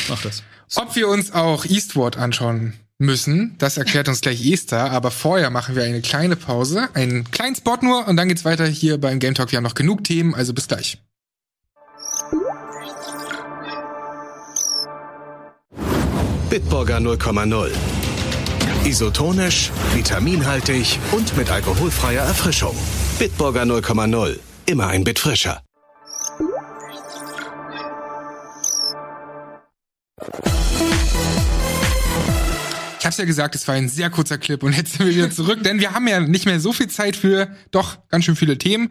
Mach das. Ob wir uns auch Eastward anschauen müssen, das erklärt uns gleich Esther, aber vorher machen wir eine kleine Pause, einen kleinen Spot nur und dann geht's weiter hier beim Game Talk. Wir haben noch genug Themen, also bis gleich. Bitburger 0,0. Isotonisch, vitaminhaltig und mit alkoholfreier Erfrischung. Bitburger 0,0. Immer ein Bit frischer. Ich hab's ja gesagt, es war ein sehr kurzer Clip und jetzt sind wir wieder zurück, denn wir haben ja nicht mehr so viel Zeit für doch ganz schön viele Themen.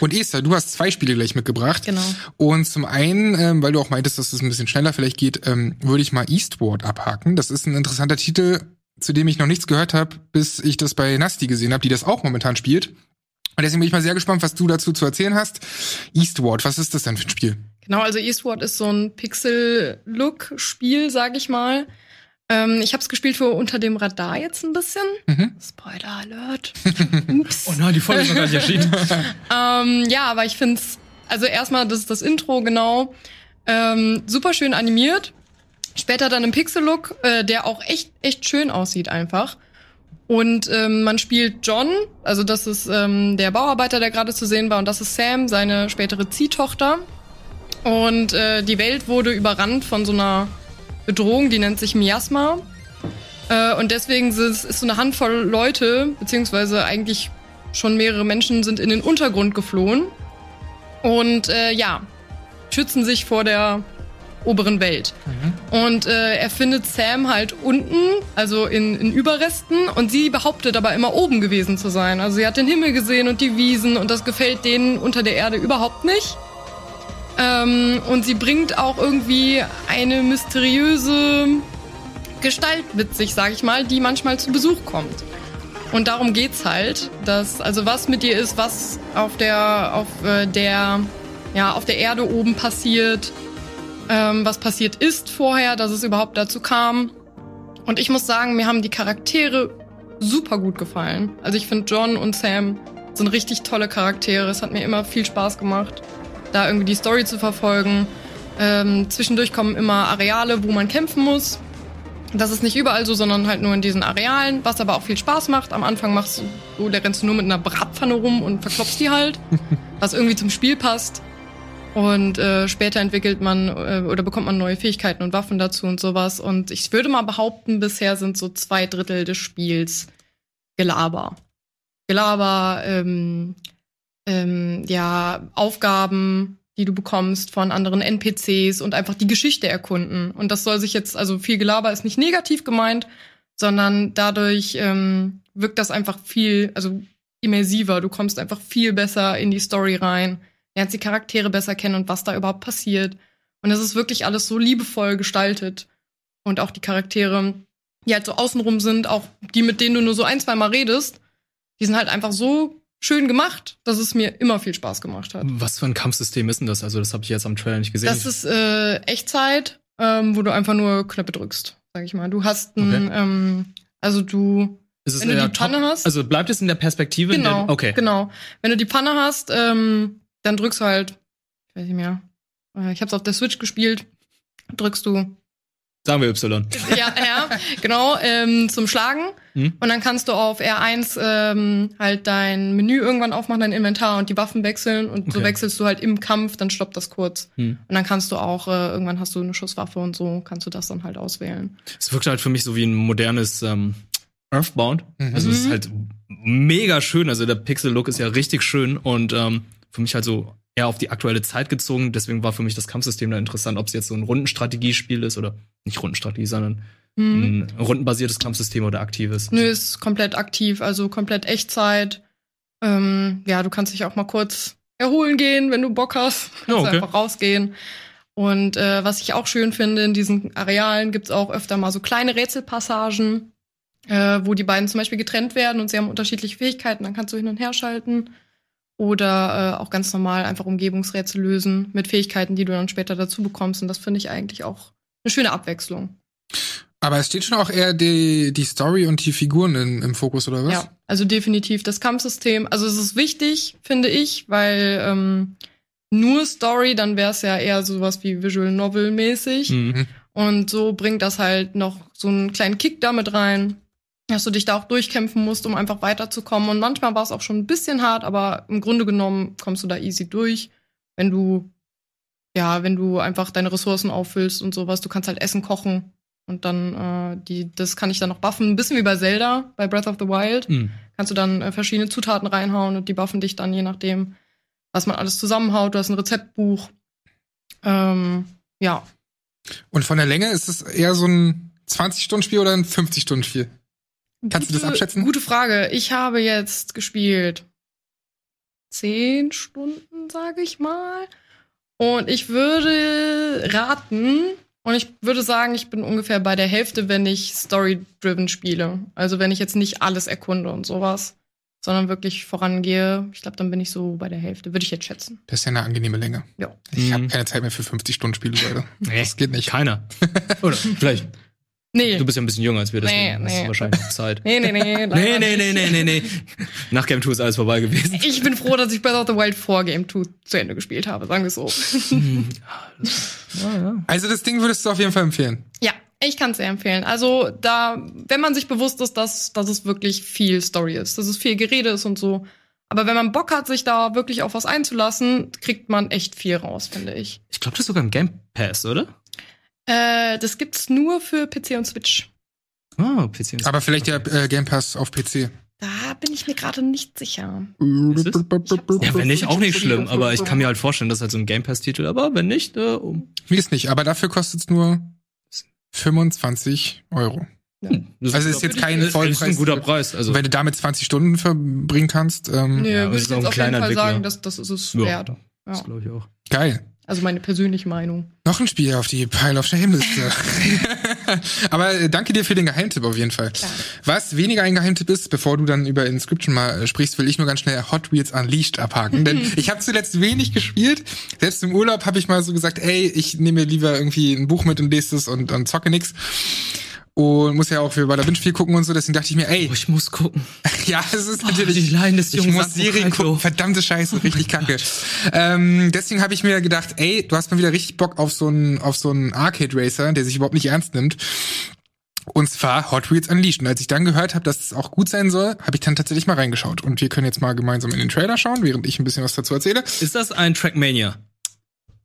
Und Esther, du hast zwei Spiele gleich mitgebracht. Genau. Und zum einen, ähm, weil du auch meintest, dass es ein bisschen schneller vielleicht geht, ähm, würde ich mal Eastward abhaken. Das ist ein interessanter Titel, zu dem ich noch nichts gehört habe, bis ich das bei Nasty gesehen habe, die das auch momentan spielt. Und deswegen bin ich mal sehr gespannt, was du dazu zu erzählen hast. Eastward, was ist das denn für ein Spiel? Genau, also Eastward ist so ein Pixel-Look-Spiel, sag ich mal. Ähm, ich habe es gespielt für unter dem Radar jetzt ein bisschen. Mhm. Spoiler Alert. Ups. oh nein, die Folge ist noch gar nicht erschienen. ähm, ja, aber ich find's, also erstmal, das ist das Intro, genau. Ähm, super schön animiert. Später dann im Pixel-Look, äh, der auch echt, echt schön aussieht einfach. Und ähm, man spielt John, also das ist ähm, der Bauarbeiter, der gerade zu sehen war, und das ist Sam, seine spätere Ziehtochter. Und äh, die Welt wurde überrannt von so einer Bedrohung, die nennt sich Miasma. Äh, und deswegen ist, ist so eine Handvoll Leute, beziehungsweise eigentlich schon mehrere Menschen sind in den Untergrund geflohen. Und äh, ja, schützen sich vor der oberen Welt. Mhm. Und äh, er findet Sam halt unten, also in, in Überresten, und sie behauptet aber immer oben gewesen zu sein. Also sie hat den Himmel gesehen und die Wiesen und das gefällt denen unter der Erde überhaupt nicht. Ähm, und sie bringt auch irgendwie eine mysteriöse Gestalt mit sich, sag ich mal, die manchmal zu Besuch kommt. Und darum geht's halt, dass also was mit dir ist, was auf der auf äh, der ja auf der Erde oben passiert, ähm, was passiert ist vorher, dass es überhaupt dazu kam. Und ich muss sagen, mir haben die Charaktere super gut gefallen. Also ich finde John und Sam sind richtig tolle Charaktere. Es hat mir immer viel Spaß gemacht da irgendwie die Story zu verfolgen. Ähm, zwischendurch kommen immer Areale, wo man kämpfen muss. Das ist nicht überall so, sondern halt nur in diesen Arealen, was aber auch viel Spaß macht. Am Anfang machst du, da rennst du nur mit einer Bratpfanne rum und verklopfst die halt, was irgendwie zum Spiel passt. Und äh, später entwickelt man äh, oder bekommt man neue Fähigkeiten und Waffen dazu und sowas. Und ich würde mal behaupten, bisher sind so zwei Drittel des Spiels Gelaber. Gelaber, ähm, ähm, ja, Aufgaben, die du bekommst von anderen NPCs und einfach die Geschichte erkunden. Und das soll sich jetzt, also viel Gelaber ist nicht negativ gemeint, sondern dadurch ähm, wirkt das einfach viel, also immersiver. Du kommst einfach viel besser in die Story rein, lernst die Charaktere besser kennen und was da überhaupt passiert. Und es ist wirklich alles so liebevoll gestaltet. Und auch die Charaktere, die halt so außenrum sind, auch die, mit denen du nur so ein, zwei Mal redest, die sind halt einfach so schön gemacht, dass es mir immer viel Spaß gemacht hat. Was für ein Kampfsystem ist denn das? Also, das habe ich jetzt am Trailer nicht gesehen. Das ist äh, Echtzeit, ähm, wo du einfach nur Knöpfe drückst, sag ich mal. Du hast ein, okay. ähm, also du, wenn du die Panne hast. Also bleibt es in der Perspektive? Genau. Der, okay. Genau. Wenn du die Panne hast, ähm, dann drückst du halt, ich weiß nicht mehr. Äh, ich habe es auf der Switch gespielt. Drückst du Sagen wir Y. Ja, ja, genau, ähm, zum Schlagen. Hm? Und dann kannst du auf R1 ähm, halt dein Menü irgendwann aufmachen, dein Inventar und die Waffen wechseln. Und okay. so wechselst du halt im Kampf, dann stoppt das kurz. Hm. Und dann kannst du auch, äh, irgendwann hast du eine Schusswaffe und so, kannst du das dann halt auswählen. Es wirkt halt für mich so wie ein modernes ähm, Earthbound. Mhm. Also es ist halt mega schön. Also der Pixel-Look ist ja richtig schön und ähm, für mich halt so eher auf die aktuelle Zeit gezogen. Deswegen war für mich das Kampfsystem da interessant, ob es jetzt so ein Rundenstrategiespiel ist oder nicht Rundenstrategie, sondern Mhm. ein rundenbasiertes Kampfsystem oder aktives. Nö, ist komplett aktiv, also komplett Echtzeit. Ähm, ja, du kannst dich auch mal kurz erholen gehen, wenn du Bock hast. Kannst Ja, okay. einfach rausgehen. Und äh, was ich auch schön finde, in diesen Arealen gibt's auch öfter mal so kleine Rätselpassagen, äh, wo die beiden zum Beispiel getrennt werden und sie haben unterschiedliche Fähigkeiten, dann kannst du hin und her schalten. Oder äh, auch ganz normal einfach Umgebungsrätsel lösen mit Fähigkeiten, die du dann später dazu bekommst. Und das finde ich eigentlich auch eine schöne Abwechslung. Aber es steht schon auch eher die, die Story und die Figuren im, im Fokus, oder was? Ja, also definitiv das Kampfsystem. Also es ist wichtig, finde ich, weil ähm, nur Story, dann wäre es ja eher sowas wie Visual Novel mäßig. Mhm. Und so bringt das halt noch so einen kleinen Kick damit rein, dass du dich da auch durchkämpfen musst, um einfach weiterzukommen. Und manchmal war es auch schon ein bisschen hart, aber im Grunde genommen kommst du da easy durch, wenn du ja, wenn du einfach deine Ressourcen auffüllst und sowas. Du kannst halt Essen kochen und dann äh, die, das kann ich dann noch buffen. Ein bisschen wie bei Zelda, bei Breath of the Wild. Mhm. Kannst du dann äh, verschiedene Zutaten reinhauen und die buffen dich dann je nachdem, was man alles zusammenhaut. Du hast ein Rezeptbuch. Ähm, ja, Und von der Länge ist es eher so ein 20-Stunden-Spiel oder ein 50-Stunden-Spiel? Kannst du das Gute- abschätzen? Gute Frage. Ich habe jetzt gespielt zehn Stunden, sage ich mal. Und ich würde raten, und ich würde sagen, ich bin ungefähr bei der Hälfte, wenn ich story-driven spiele. Also wenn ich jetzt nicht alles erkunde und sowas, sondern wirklich vorangehe. Ich glaube, dann bin ich so bei der Hälfte, würde ich jetzt schätzen. Das ist ja eine angenehme Länge. Ja. Ich habe Mhm. keine Zeit mehr für 50-Stunden-Spiele, Leute. Nee, Das geht nicht. Keiner. Oder vielleicht. Nee. Du bist ja ein bisschen jünger als wir, deswegen Nee, hast nee. du wahrscheinlich noch Zeit. Nee, nee, nee. Nee, nee, nee, nee, nee, nee. Nach Game 2 ist alles vorbei gewesen. Ich bin froh, dass ich Breath of the Wild vor Game 2 zu Ende gespielt habe, sagen wir es so. Also das Ding würdest du auf jeden Fall empfehlen. Ja, ich kann es sehr empfehlen. Also da, wenn man sich bewusst ist, dass, dass es wirklich viel Story ist, dass es viel Gerede ist und so. Aber wenn man Bock hat, sich da wirklich auf was einzulassen, kriegt man echt viel raus, finde ich. Ich glaube, das ist sogar im Game Pass, oder? Äh, das gibt's nur für PC und Switch. Oh, PC. und- Aber vielleicht ja äh, Game Pass auf PC. Da bin ich mir gerade nicht sicher. Ja, wenn nicht, auch nicht schlimm. Aber ich kann mir halt vorstellen, das ist halt so ein Game Pass-Titel. Aber wenn nicht, äh, um. Mir ist nicht, aber dafür kostet es nur 25 Euro. Das Also ist jetzt kein Vollpreis. Ist ein guter Preis. Also, wenn du damit 20 Stunden verbringen kannst, ähm, Nö, Ja, würde das ich ist auch jetzt ein auf jeden kleiner Fall sagen, dass das ist es Ja. wert. das Ja. glaube ich auch. geil. Also meine persönliche Meinung. Noch ein Spiel auf die Pile of Shame-Liste. Aber äh, danke dir für den Geheimtipp auf jeden Fall. Was weniger ein Geheimtipp ist, bevor du dann über Inscription mal äh, sprichst, will ich nur ganz schnell Hot Wheels Unleashed abhaken. Denn ich habe zuletzt wenig gespielt. Selbst im Urlaub habe ich mal so gesagt, ey, ich nehme mir lieber irgendwie ein Buch mit und lese es und, und zocke nix. Und muss ja auch für Bada Binge viel gucken und so, deswegen dachte ich mir, ey, Oh, ich muss gucken. ja, es ist Oh, natürlich. die Leiden des ich muss Serien gucken. Verdammte Scheiße, richtig kacke. ähm, deswegen habe ich mir gedacht, ey, du hast mal wieder richtig Bock auf so einen auf so einen Arcade Racer, der sich überhaupt nicht ernst nimmt. Und zwar Hot Wheels Unleashed. Und als ich dann gehört habe, dass es auch gut sein soll, habe ich dann tatsächlich mal reingeschaut. Und wir können jetzt mal gemeinsam in den Trailer schauen, während ich ein bisschen was dazu erzähle. Ist das ein Trackmania?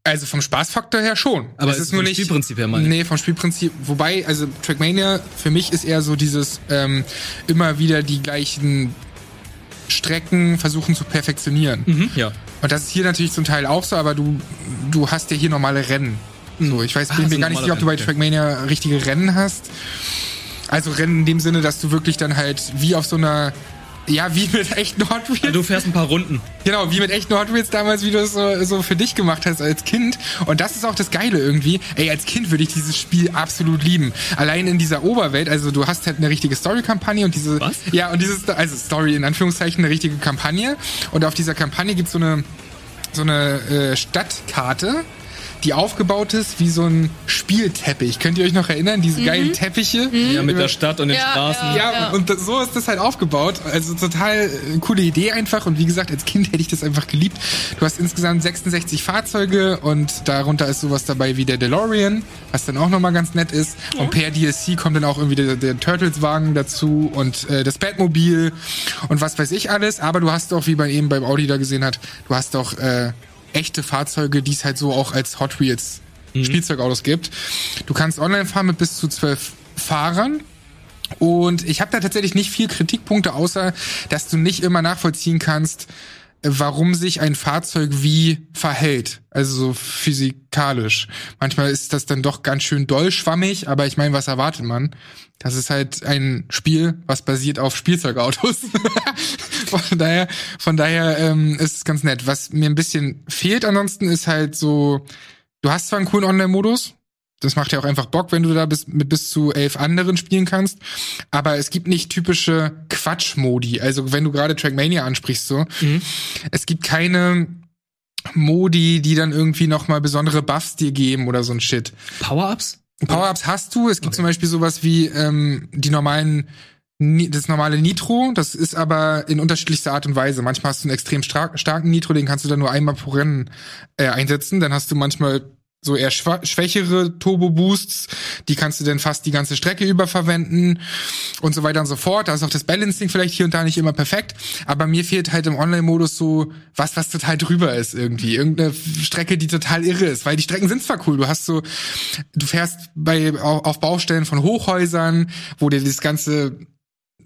Also vom Spaßfaktor her schon. Aber es ist ist nur vom nicht. Spielprinzip her, meine ich. Nee, vom Spielprinzip. Wobei, also Trackmania für mich ist eher so dieses ähm, immer wieder die gleichen Strecken versuchen zu perfektionieren. Mhm, ja. Und das ist hier natürlich zum Teil auch so, aber du, du hast ja hier normale Rennen. So, ich weiß, bin so mir gar nicht sicher, ob du bei. Trackmania richtige Rennen hast. Also Rennen in dem Sinne, dass du wirklich dann halt wie auf so einer, ja, wie mit echten Hot Wheels. Du fährst ein paar Runden. Genau, wie mit echten Hot Wheels damals, wie du es so, so für dich gemacht hast als Kind. Und das ist auch das Geile irgendwie. Ey, als Kind würde ich dieses Spiel absolut lieben. Allein in dieser Oberwelt, also du hast halt eine richtige Story-Kampagne und diese. Was? Ja, und dieses, also Story in Anführungszeichen, eine richtige Kampagne. Und auf dieser Kampagne gibt's so eine, so eine äh, Stadtkarte. Die aufgebaut ist wie so ein Spielteppich. Könnt ihr euch noch erinnern? Diese geilen Teppiche? Ja, mit der Stadt und den Ja, Straßen. ja. Ja, und das, so ist das halt aufgebaut. Also total äh, coole Idee einfach. Und wie gesagt, als Kind hätte ich das einfach geliebt. Du hast insgesamt 66 Fahrzeuge und darunter ist sowas dabei wie der DeLorean, was dann auch nochmal ganz nett ist. Und per DLC kommt dann auch irgendwie der, der Turtles-Wagen dazu und äh, das Batmobil und was weiß ich alles. Aber du hast auch, wie man eben beim Audi da gesehen hat, du hast auch äh, echte Fahrzeuge, die es halt so auch als Hot Wheels Spielzeugautos gibt. Du kannst online fahren mit bis zu zwölf Fahrern. Und ich habe da tatsächlich nicht viel Kritikpunkte, außer dass du nicht immer nachvollziehen kannst, warum sich ein Fahrzeug wie verhält, also so physikalisch. Manchmal ist das dann doch ganz schön doll schwammig, aber ich meine, was erwartet man? Das ist halt ein Spiel, was basiert auf Spielzeugautos. von daher, von daher ähm, ist es ganz nett. Was mir ein bisschen fehlt ansonsten ist halt so, du hast zwar einen coolen Online-Modus, das macht ja auch einfach Bock, wenn du da bis, mit bis zu elf anderen spielen kannst. Aber es gibt nicht typische Quatsch-Modi. Also wenn du gerade Trackmania ansprichst, so, mhm. es gibt keine Modi, die dann irgendwie noch mal besondere Buffs dir geben oder so ein Shit. Power-Ups? Power-Ups hast du. Es gibt okay. zum Beispiel sowas wie ähm, die normalen das normale Nitro, das ist aber in unterschiedlichster Art und Weise. Manchmal hast du einen extrem starken Nitro, den kannst du dann nur einmal pro Rennen äh, einsetzen. Dann hast du manchmal so eher schwächere Turbo-Boosts, die kannst du dann fast die ganze Strecke über verwenden und so weiter und so fort. Da ist auch das Balancing vielleicht hier und da nicht immer perfekt, aber mir fehlt halt im Online-Modus so was, was total drüber ist irgendwie. Irgendeine Strecke, die total irre ist, weil die Strecken sind zwar cool, du hast so, du fährst bei, auf Baustellen von Hochhäusern, wo dir das ganze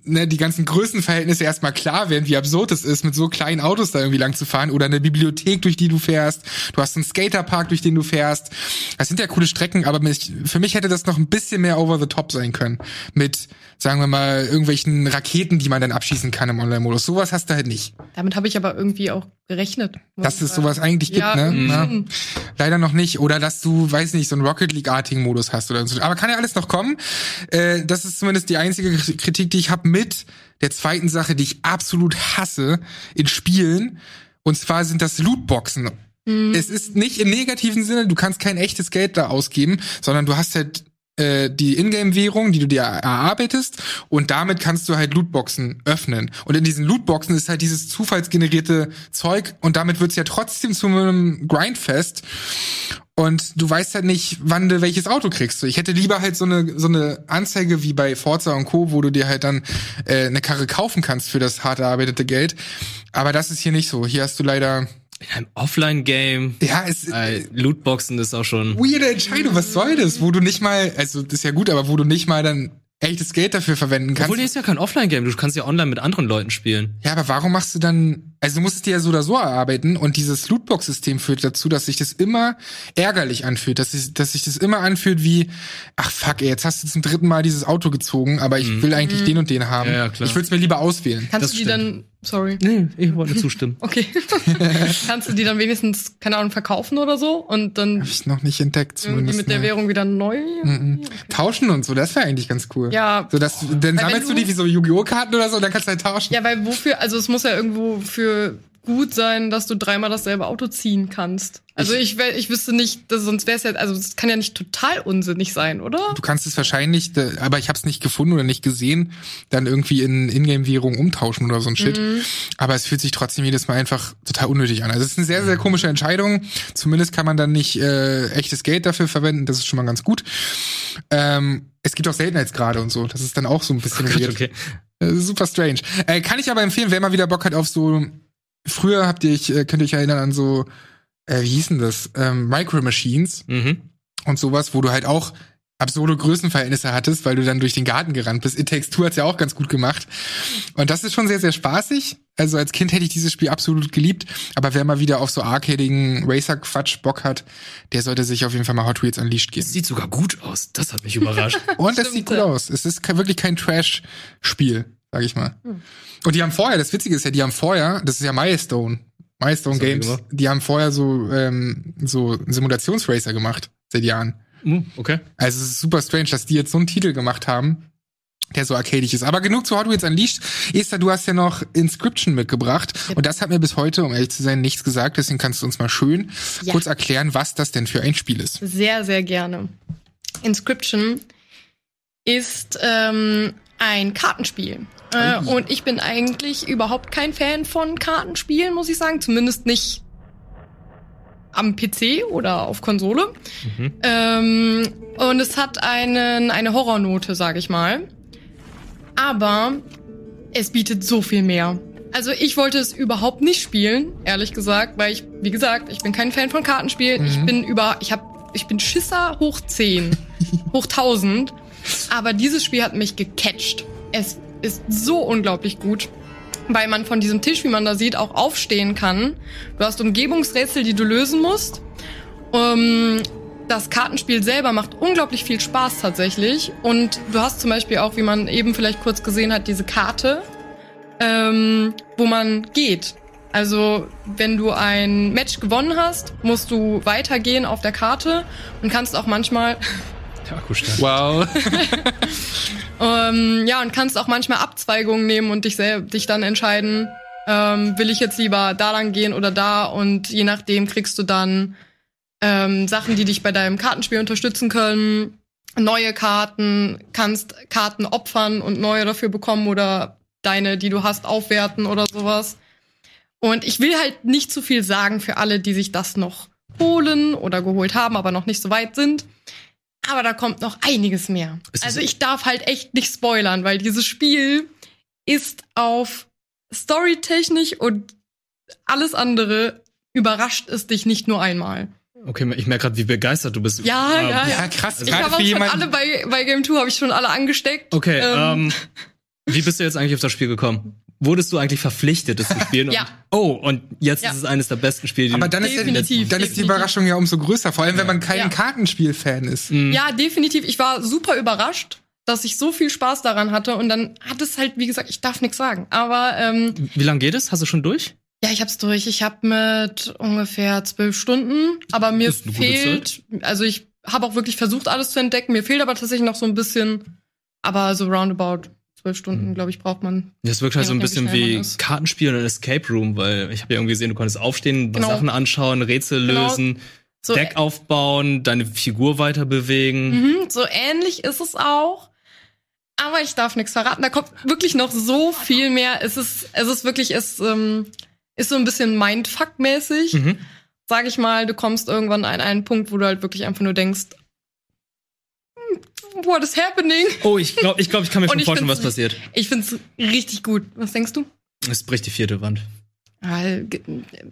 ne, die ganzen Größenverhältnisse erstmal klar werden, wie absurd es ist, mit so kleinen Autos da irgendwie lang zu fahren oder eine Bibliothek, durch die du fährst. Du hast einen Skaterpark, durch den du fährst. Das sind ja coole Strecken, aber mich, für mich hätte das noch ein bisschen mehr over the top sein können. Mit, sagen wir mal, irgendwelchen Raketen, die man dann abschießen kann im Online-Modus. Sowas hast du halt nicht. Damit habe ich aber irgendwie auch gerechnet. Dass es sowas eigentlich gibt, ja, ne? Ja. Leider noch nicht. Oder dass du, weiß nicht, so einen Rocket League-artigen Modus hast oder so. Aber kann ja alles noch kommen. Äh, das ist zumindest die einzige Kritik, die ich habe mit der zweiten Sache, die ich absolut hasse in Spielen. Und zwar sind das Lootboxen. Mhm. Es ist nicht im negativen Sinne, du kannst kein echtes Geld da ausgeben, sondern du hast halt äh, die Ingame-Währung, die du dir erarbeitest und damit kannst du halt Lootboxen öffnen. Und in diesen Lootboxen ist halt dieses zufallsgenerierte Zeug und damit wird's ja trotzdem zu einem Grindfest. Und du weißt halt nicht, wann du welches Auto kriegst. Ich hätte lieber halt so eine so eine Anzeige wie bei Forza und Co, wo du dir halt dann äh, eine Karre kaufen kannst für das hart erarbeitete Geld. Aber das ist hier nicht so. Hier hast du leider in einem Offline-Game. Ja, es äh, Lootboxen ist auch schon. Weirde Entscheidung, was soll das? Wo du nicht mal, also das ist ja gut, aber wo du nicht mal dann echtes Geld dafür verwenden kannst. Obwohl, das ist ja kein Offline-Game, du kannst ja online mit anderen Leuten spielen. Ja, aber warum machst du dann, also du musst es dir ja so oder so erarbeiten und dieses Lootbox-System führt dazu, dass sich das immer ärgerlich anfühlt, dass, sich, dass sich das immer anfühlt wie, ach fuck, ey, jetzt hast du zum dritten Mal dieses Auto gezogen, aber ich mhm. will eigentlich mhm. den und den haben. Ja, ja, klar. Ich würde es mir lieber auswählen. Kannst das du die stimmt. dann Sorry. Nee, ich wollte zustimmen. Okay. Kannst du die dann wenigstens, keine Ahnung, verkaufen oder so? Und dann. Hab ich noch nicht entdeckt, zumindest. Irgendwie mit der Währung wieder neu? Mhm. Okay. Tauschen und so, das wäre eigentlich ganz cool. Ja. So, dass, dann sammelst du, du die wie so Yu-Gi-Oh! Karten oder so, und dann kannst du halt tauschen. Ja, weil wofür, also es muss ja irgendwo für gut sein, dass du dreimal dasselbe Auto ziehen kannst. Also ich, ich, ich wüsste nicht, dass, sonst wäre es ja, also es kann ja nicht total unsinnig sein, oder? Du kannst es wahrscheinlich, aber ich habe es nicht gefunden oder nicht gesehen, dann irgendwie in Ingame-Währung umtauschen oder so ein Shit. Mhm. Aber es fühlt sich trotzdem jedes Mal einfach total unnötig an. Also es ist eine sehr, sehr komische Entscheidung. Zumindest kann man dann nicht äh, echtes Geld dafür verwenden. Das ist schon mal ganz gut. Ähm, es gibt auch Seltenheitsgrade und so. Das ist dann auch so ein bisschen oh Gott, okay. super strange. Äh, kann ich aber empfehlen, wenn man wieder Bock hat auf so früher habt ihr, ich, äh, könnt ihr euch erinnern an so äh, wie hießen das, ähm, Micro Machines mhm. und sowas, wo du halt auch absurde Größenverhältnisse hattest, weil du dann durch den Garten gerannt bist. It Takes Two hat's ja auch ganz gut gemacht. Und das ist schon sehr, sehr spaßig. Also als Kind hätte ich dieses Spiel absolut geliebt. Aber wer mal wieder auf so arcadigen Racer-Quatsch Bock hat, der sollte sich auf jeden Fall mal Hot Wheels Unleashed geben. Das sieht sogar gut aus. Das hat mich überrascht. Und das sieht gut aus. Es ist wirklich kein Trash-Spiel, sag ich mal. Hm. Und die haben vorher, das Witzige ist ja, die haben vorher, das ist ja Milestone, Milestone Games, die haben vorher so, ähm, so Simulationsracer gemacht, seit Jahren. Hm, okay. Also es ist super strange, dass die jetzt so einen Titel gemacht haben, der so arcadisch ist. Aber genug zu Hot Wheels Unleashed. Esther, du hast ja noch Inscription mitgebracht. Und das hat mir bis heute, um ehrlich zu sein, nichts gesagt. Deswegen kannst du uns mal schön ja. kurz erklären, was das denn für ein Spiel ist. Sehr, sehr gerne. Inscription ist ähm, ein Kartenspiel. Äh, und ich bin eigentlich überhaupt kein Fan von Kartenspielen, muss ich sagen. Zumindest nicht am PC oder auf Konsole. Mhm. Ähm, und es hat einen, eine Horrornote, sag ich mal. Aber es bietet so viel mehr. Also ich wollte es überhaupt nicht spielen, ehrlich gesagt, weil ich, wie gesagt, ich bin kein Fan von Kartenspielen. Mhm. Ich bin über, ich hab, ich bin Schisser hoch 10, hoch 1000. Aber dieses Spiel hat mich gecatcht. Es ist so unglaublich gut. weil man von diesem Tisch, wie man da sieht, auch aufstehen kann. Du hast Umgebungsrätsel, die du lösen musst. Ähm, das Kartenspiel selber macht unglaublich viel Spaß tatsächlich. Und du hast zum Beispiel auch, wie man eben vielleicht kurz gesehen hat, diese Karte, ähm, wo man geht. Also, wenn du ein Match gewonnen hast, musst du weitergehen auf der Karte und kannst auch manchmal. Der Akku stand. Wow. ähm, ja, und kannst auch manchmal Abzweigungen nehmen und dich, dich dann entscheiden, ähm, will ich jetzt lieber da lang gehen oder da und je nachdem kriegst du dann ähm, Sachen, die dich bei deinem Kartenspiel unterstützen können, neue Karten, kannst Karten opfern und neue dafür bekommen oder deine, die du hast, aufwerten oder sowas. Und ich will halt nicht zu viel sagen für alle, die sich das noch holen oder geholt haben, aber noch nicht so weit sind. Aber da kommt noch einiges mehr. Also ich darf halt echt nicht spoilern, weil dieses Spiel ist auf storytechnisch und alles andere überrascht es dich nicht nur einmal. Okay, ich merke gerade, wie begeistert du bist. Ja, Ähm, ja, ja. Krass. Ich Gerade habe auch schon jemanden- alle bei, bei Game 2 habe ich schon alle angesteckt. Okay, Ähm, ähm, wie bist du jetzt eigentlich auf das Spiel gekommen? Wurdest du eigentlich verpflichtet, das zu spielen? Ja. Und, oh, und jetzt Ja. ist es eines der besten Spiele, die Aber du- dann ist, ja, Definitiv, dann ist die definitiv. Überraschung ja umso größer, vor allem wenn man kein Ja. Kartenspiel-Fan ist. Ja, definitiv. Ich war super überrascht, dass ich so viel Spaß daran hatte. Und dann hat es halt, wie gesagt, ich darf nichts sagen. Aber ähm, Wie lange geht es? Hast du schon durch? ja, ich hab's durch. Ich habe mit ungefähr zwölf Stunden, aber mir fehlt, also ich habe auch wirklich versucht, alles zu entdecken. Mir fehlt aber tatsächlich noch so ein bisschen, aber so roundabout zwölf Stunden, glaube ich, braucht man. Das wirkt halt so ein bisschen wie. Kartenspiel oder Escape Room, weil ich habe ja irgendwie gesehen, du konntest aufstehen, Genau. Sachen anschauen, Rätsel Genau. lösen, So, Deck aufbauen, deine Figur weiter bewegen. Mhm, so ähnlich ist es auch. Aber ich darf nichts verraten. Da kommt wirklich noch so viel mehr. Es ist, es ist wirklich, es ähm, ist so ein bisschen Mindfuck-mäßig. Mhm. Sag ich mal, du kommst irgendwann an einen Punkt, wo du halt wirklich einfach nur denkst, what is happening? Oh, ich glaube, ich, glaub, ich kann mir schon vorstellen, was passiert. Ich find's richtig gut. Was denkst du? Es bricht die vierte Wand.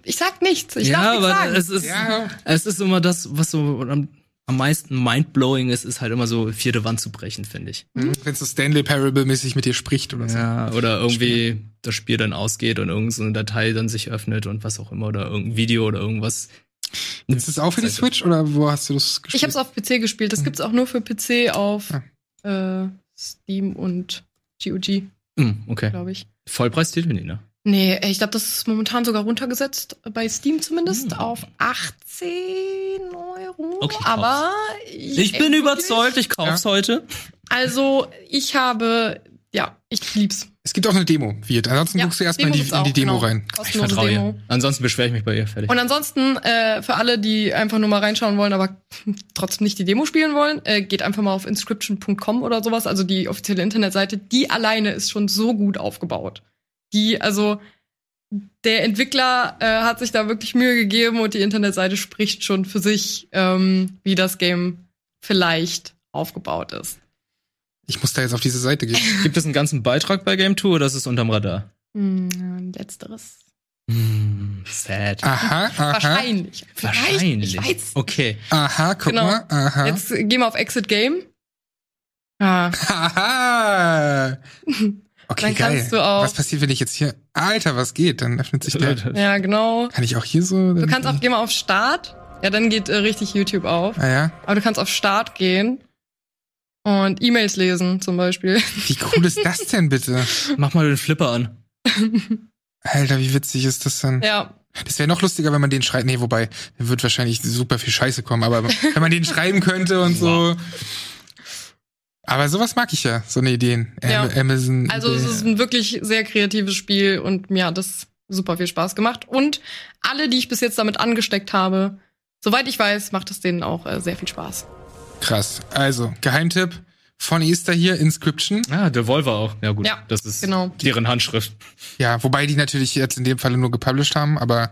Ich sag nichts. Ich ja, darf nichts aber sagen. es ist, Ja. es ist immer das, was so am, am meisten mindblowing ist, ist halt immer so vierte Wand zu brechen, finde ich. Wenn es so Stanley Parable-mäßig mit dir spricht oder so. Ja, oder irgendwie das Spiel dann ausgeht und irgendeine so eine Datei dann sich öffnet und was auch immer oder irgendein Video oder irgendwas. Ist das auch für die Switch oder wo hast du das gespielt? Ich habe es auf PC gespielt. Das gibt's auch nur für PC auf äh, Steam und GOG, Hm, okay. glaube ich. Vollpreistitel, nee, ne? Nee, ich glaube, das ist momentan sogar runtergesetzt, bei Steam zumindest, auf 18 Euro. Okay, kauf's. Aber Ich bin äh, überzeugt, ich kauf's heute. Also, ich habe, ja, ich lieb's. Es gibt auch eine Demo, Wirt. Ansonsten Ja, guckst du erstmal in in die Demo genau. rein. Ich vertraue Demo. ihr. Ansonsten beschwere ich mich bei ihr fertig. Und ansonsten, äh, für alle, die einfach nur mal reinschauen wollen, aber trotzdem nicht die Demo spielen wollen, äh, geht einfach mal auf inscription.com oder sowas, also die offizielle Internetseite. Die alleine ist schon so gut aufgebaut. Die, also, der Entwickler äh, hat sich da wirklich Mühe gegeben und die Internetseite spricht schon für sich, ähm, wie das Game vielleicht aufgebaut ist. Ich muss da jetzt auf diese Seite gehen. Gibt es einen ganzen Beitrag bei Game 2 oder ist es unterm Radar? Hm, letzteres. Hm, sad. Aha, aha. Wahrscheinlich. Vielleicht, Wahrscheinlich. Ich weiß. Okay. Aha, guck Genau. mal. Aha. Jetzt gehen wir auf Exit Game. Ah, Aha. Okay, Dann geil. kannst du auch- Was passiert, wenn ich jetzt hier. Alter, was geht? Dann öffnet sich der. ja, genau. Kann ich auch hier so. Du kannst auf, geh mal auf Start. Ja, dann geht äh, richtig YouTube auf. Ah ja. Aber du kannst auf Start gehen und E-Mails lesen zum Beispiel. Wie cool ist das denn bitte? Mach mal den Flipper an. Alter, wie witzig ist das denn? Ja, Das wäre noch lustiger, wenn man den schreibt. Nee, wobei, wird wahrscheinlich super viel Scheiße kommen, aber wenn man den schreiben könnte und so. Aber sowas mag ich ja, so eine Ideen. Ja. Am- Amazon. also es ist ein wirklich sehr kreatives Spiel und mir hat das super viel Spaß gemacht. Und alle, die ich bis jetzt damit angesteckt habe, soweit ich weiß, macht es denen auch äh, sehr viel Spaß. Krass. Also, Geheimtipp von Easter hier, Inscription. Ah, Devolver auch. Ja, gut. Ja, das ist genau. deren Handschrift. Ja, wobei die natürlich jetzt in dem Falle nur gepublished haben, aber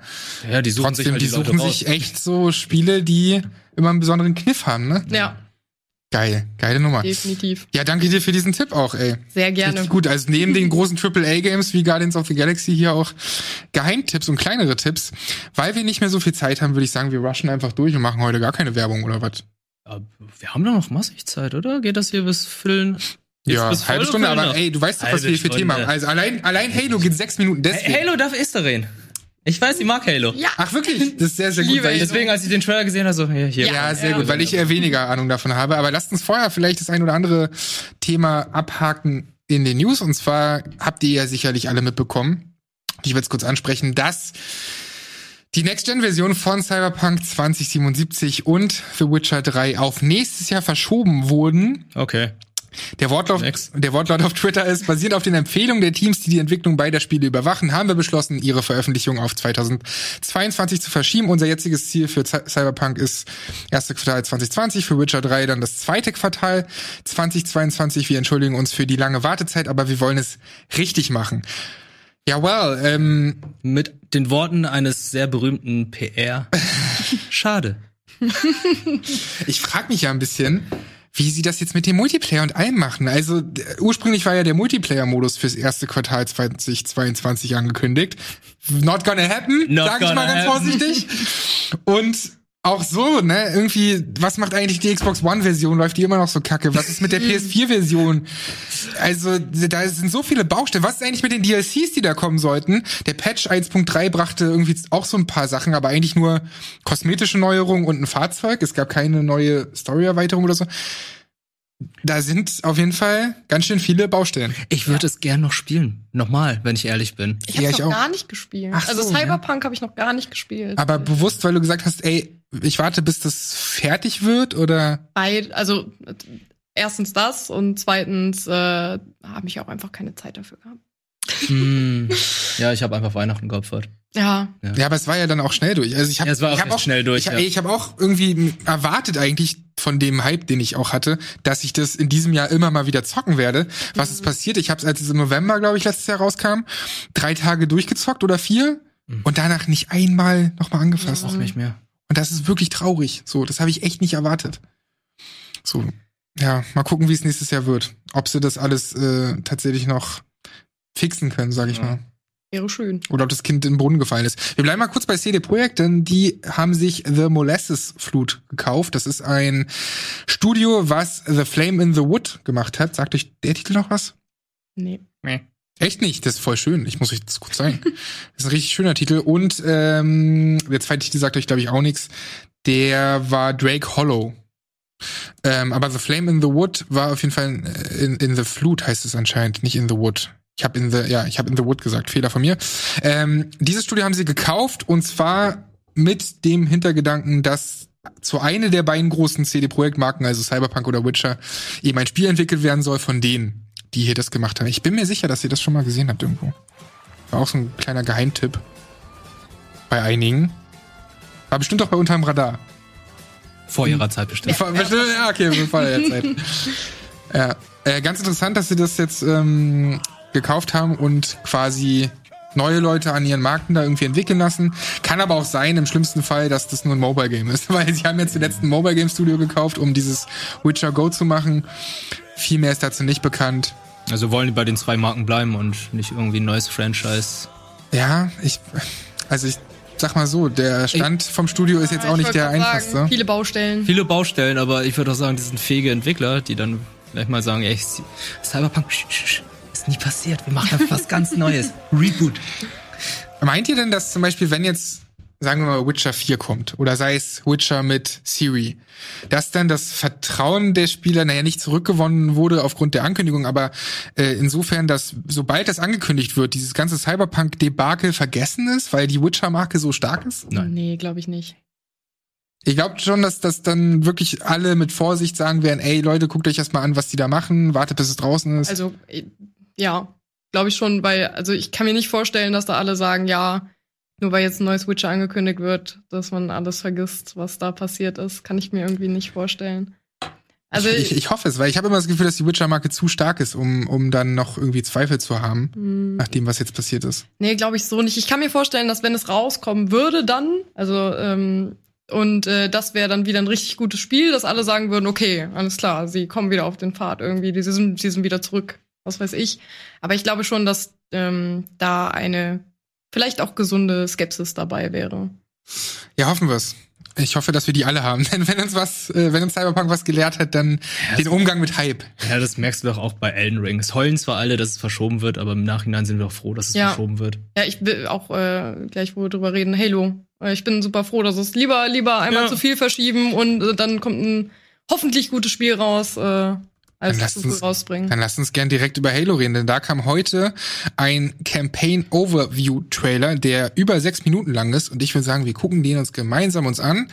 Ja, die suchen trotzdem, sich halt die die Leute suchen raus. sich echt so Spiele, die immer einen besonderen Kniff haben, ne? Ja, Geil, geile Nummer. definitiv. Ja, danke dir für diesen Tipp auch, ey. Sehr gerne. Richtig gut. Also neben den großen AAA-Games wie Guardians of the Galaxy hier auch Geheimtipps und kleinere Tipps. Weil wir nicht mehr so viel Zeit haben, würde ich sagen, wir rushen einfach durch und machen heute gar keine Werbung oder was. Ja, wir haben doch noch massig Zeit, oder? Geht das hier bis Füllen? Ja, bis halbe Stunde, aber noch. ey, du weißt doch, was Halbe wir für Stunde. Thema haben. Also allein, allein Halo geht sechs Minuten. Deswegen. Halo darf Esther reden. Ich weiß, sie mag Halo. Ja. Ach wirklich? Das ist sehr, sehr gut. Liebe Weil ich, Deswegen, als ich den Trailer gesehen habe, so, ja, hier. ja, sehr gut, weil ich eher weniger Ahnung davon habe. Aber lasst uns vorher vielleicht das ein oder andere Thema abhaken in den News. Und zwar habt ihr ja sicherlich alle mitbekommen. Ich will es kurz ansprechen, dass die Next-Gen-Version von Cyberpunk 2077 und The Witcher 3 auf nächstes Jahr verschoben wurden. Okay. Der Wortlaut, der Wortlaut auf Twitter ist, basierend auf den Empfehlungen der Teams, die die Entwicklung beider Spiele überwachen, haben wir beschlossen, ihre Veröffentlichung auf 2022 zu verschieben. Unser jetziges Ziel für Cy- Cyberpunk ist erste Quartal 2020, für Witcher 3 dann das zweite Quartal 2022. Wir entschuldigen uns für die lange Wartezeit, aber wir wollen es richtig machen. Ja, well, ähm, Mit den Worten eines sehr berühmten PR. Schade. Ich frage mich ja ein bisschen, wie sie das jetzt mit dem Multiplayer und allem machen. Also ursprünglich war ja der Multiplayer-Modus fürs erste Quartal 2022 angekündigt. Not gonna happen, Not sag ich mal ganz happen. vorsichtig. Und auch so, ne, irgendwie, was macht eigentlich die Xbox One-Version? Läuft die immer noch so kacke? Was ist mit der PS4-Version? Also, da sind so viele Baustellen. Was ist eigentlich mit den DLCs, die da kommen sollten? Der Patch 1.3 brachte irgendwie auch so ein paar Sachen, aber eigentlich nur kosmetische Neuerungen und ein Fahrzeug. Es gab keine neue Story-Erweiterung oder so. Da sind auf jeden Fall ganz schön viele Baustellen. Ich würde es gern noch spielen. Nochmal, wenn ich ehrlich bin. Ich habe Ja, noch auch. gar nicht gespielt. Ach also so, Cyberpunk habe ich noch gar nicht gespielt. Aber bewusst, weil du gesagt hast, ey, ich warte, bis das fertig wird oder? Beid, also äh, erstens das und zweitens äh, habe ich auch einfach keine Zeit dafür gehabt. Hm. Ja, ich habe einfach Weihnachten geopfert. Ja, Ja, aber es war ja dann auch schnell durch. Also ich habe Ja, auch ich hab recht schnell durch, Ich, ja. ich habe auch irgendwie erwartet eigentlich von dem Hype, den ich auch hatte, dass ich das in diesem Jahr immer mal wieder zocken werde. Was ist passiert? Ich habe es, als es im November, glaube ich, letztes Jahr rauskam, drei Tage durchgezockt oder vier und danach nicht einmal nochmal angefasst. Auch nicht mehr. Und das ist wirklich traurig. So, das habe ich echt nicht erwartet. So, ja, mal gucken, wie es nächstes Jahr wird. Ob sie das alles äh, tatsächlich noch fixen können, sage ich mal. wäre schön. Oder ob das Kind in den Brunnen gefallen ist. Wir bleiben mal kurz bei CD Projekt, denn die haben sich The Molasses Flut gekauft. Das ist ein Studio, was The Flame in the Wood gemacht hat. Sagt euch der Titel noch was? Nee. Echt nicht, das ist voll schön. Ich muss euch das kurz zeigen. Das ist ein richtig schöner Titel. Und ähm, der zweite Titel sagt euch, glaube ich, auch nichts. Der war Drake Hollow. Ähm, aber The Flame in the Wood war auf jeden Fall in, in, in the Flut, heißt es anscheinend, nicht in the Wood. Ich habe in the, ja, ich habe in the Wood gesagt, Fehler von mir. Ähm, dieses Studio haben sie gekauft und zwar mit dem Hintergedanken, dass zu eine der beiden großen CD-Projektmarken, also Cyberpunk oder Witcher, eben ein Spiel entwickelt werden soll von denen, die hier das gemacht haben. Ich bin mir sicher, dass ihr das schon mal gesehen habt irgendwo. War auch so ein kleiner Geheimtipp. Bei einigen. War bestimmt auch bei Unterm Radar. Vor ihrer Zeit bestimmt. Vor- bestimmt, ja, okay, vor der Zeit. ja. Äh, ganz interessant, dass sie das jetzt ähm, gekauft haben und quasi neue Leute an ihren Marken da irgendwie entwickeln lassen. Kann aber auch sein, im schlimmsten Fall, dass das nur ein Mobile Game ist, weil sie haben jetzt den letzten Mobile Game Studio gekauft, um dieses Witcher Go zu machen. Viel mehr ist dazu nicht bekannt. Also wollen die bei den zwei Marken bleiben und nicht irgendwie ein neues Franchise. Ja, ich, also ich sag mal so, der Stand vom Studio ist jetzt Ja, auch ich nicht der grad sagen, einfachste. Viele Baustellen. Viele Baustellen, aber ich würde auch sagen, die sind fähige Entwickler, die dann vielleicht mal sagen, ey, Cyberpunk sch, sch, sch, ist nie passiert. Wir machen was ganz Neues. Reboot. Meint ihr denn, dass zum Beispiel, wenn jetzt, sagen wir mal, Witcher 4 kommt, oder sei es Witcher mit Siri, dass dann das Vertrauen der Spieler, naja, nicht zurückgewonnen wurde aufgrund der Ankündigung, aber äh, insofern, dass sobald das angekündigt wird, dieses ganze Cyberpunk-Debakel vergessen ist, weil die Witcher-Marke so stark ist? Nein. Nee, glaube ich nicht. Ich glaube schon, dass das dann wirklich alle mit Vorsicht sagen werden, ey Leute, guckt euch erstmal an, was die da machen, wartet, bis es draußen ist. Also, ja, glaube ich schon, weil, also ich kann mir nicht vorstellen, dass da alle sagen, ja, nur weil jetzt ein neues Witcher angekündigt wird, dass man alles vergisst, was da passiert ist, kann ich mir irgendwie nicht vorstellen. Also, ich, ich, ich hoffe es, weil ich habe immer das Gefühl, dass die Witcher-Marke zu stark ist, um, um dann noch irgendwie Zweifel zu haben, hm, nach dem, was jetzt passiert ist. nee, glaube ich so nicht. Ich kann mir vorstellen, dass wenn es rauskommen würde, dann, also, ähm, und äh, das wäre dann wieder ein richtig gutes Spiel, dass alle sagen würden, okay, alles klar, sie kommen wieder auf den Pfad irgendwie, sie sind, sie sind wieder zurück, was weiß ich. Aber ich glaube schon, dass ähm, da eine vielleicht auch gesunde Skepsis dabei wäre. Ja, hoffen wir's. Ich hoffe, dass wir die alle haben. Denn wenn uns was, äh, wenn uns Cyberpunk was gelehrt hat, dann den Umgang mit Hype. Ja, das merkst du doch auch bei Elden Ring. Es heulen zwar alle, dass es verschoben wird, aber im Nachhinein sind wir auch froh, dass es Ja. verschoben wird. Ja, ich will auch äh, gleich, wo wir drüber reden, Halo. Äh, Ich bin super froh, dass es lieber, lieber einmal Ja. zu viel verschieben und äh, dann kommt ein hoffentlich gutes Spiel raus, äh, als lasst zu früh uns- rausbringen. Dann lasst uns gern direkt über Halo reden, denn da kam heute ein Campaign Overview Trailer, der über sechs Minuten lang ist. Und ich würde sagen, wir gucken den uns gemeinsam uns an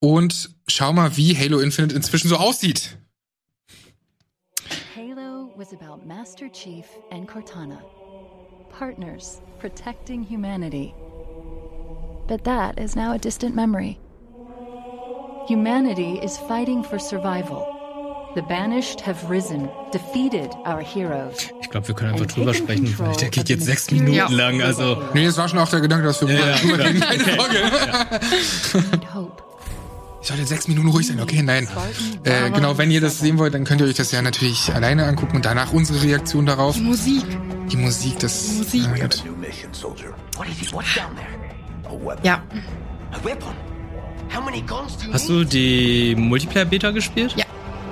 und schau mal, wie Halo Infinite inzwischen so aussieht. Halo was about Master Chief and Cortana, partners protecting humanity. But that is now a distant memory. Humanity is fighting for survival. The banished have risen, defeated our heroes. Ich glaube, wir können einfach drüber sprechen, weil der geht jetzt sechs Minuten Ja. lang. Also Nee, das war schon auch der Gedanke, dass wir Ja, ja, drüber reden. Keine. Sorge. Ich sollte sechs Minuten ruhig sein. Okay, nein. Äh, genau, wenn ihr das sehen wollt, dann könnt ihr euch das ja natürlich alleine angucken und danach unsere Reaktion darauf. Die Musik. Die Musik, das. Musik. Na gut. New mission, soldier. What is it? What's down there? A weapon. Ja. Hast du die Multiplayer-Beta gespielt? Ja.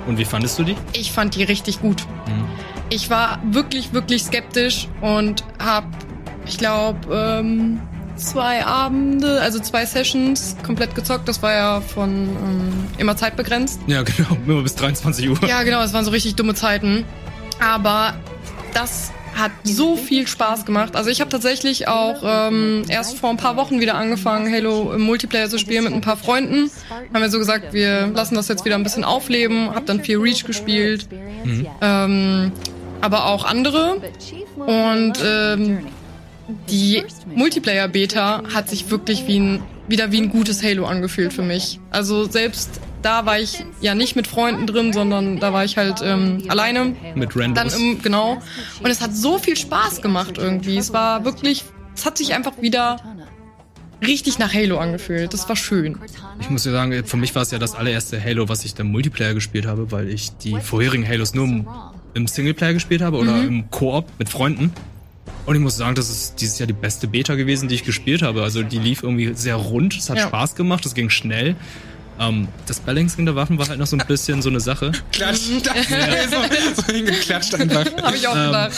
Und wie fandest du die? Ich fand die richtig gut. Mhm. Ich war wirklich, wirklich skeptisch und hab, ich glaube, ähm, zwei Abende, also zwei Sessions komplett gezockt. Das war ja von ähm, immer zeitbegrenzt. Ja, genau. Immer bis 23 Uhr. Ja, genau, es waren so richtig dumme Zeiten. Aber das hat so viel Spaß gemacht. Also ich habe tatsächlich auch ähm, erst vor ein paar Wochen wieder angefangen, Halo im Multiplayer zu spielen mit ein paar Freunden. Haben wir so gesagt, wir lassen das jetzt wieder ein bisschen aufleben. Hab dann viel Reach gespielt, ähm, aber auch andere. Und ähm, die Multiplayer-Beta hat sich wirklich wie ein, wieder wie ein gutes Halo angefühlt für mich. Also selbst da war ich ja nicht mit Freunden drin, sondern da war ich halt ähm, alleine. Mit Dann Randos. im, genau. Und es hat so viel Spaß gemacht irgendwie. Es war wirklich, es hat sich einfach wieder richtig nach Halo angefühlt. Das war schön. Ich muss dir sagen, für mich war es ja das allererste Halo, was ich dann Multiplayer gespielt habe, weil ich die vorherigen Halos nur im, im Singleplayer gespielt habe oder Mhm. im Koop mit Freunden. Und ich muss sagen, das ist dieses Jahr die beste Beta gewesen, die ich gespielt habe. Also die lief irgendwie sehr rund, es hat Ja. Spaß gemacht, es ging schnell. Ähm, das Balancing der Waffen war halt noch so ein bisschen so eine Sache. Klatsch. so, so hingeklatscht einfach. Habe ich auch Ähm, gedacht.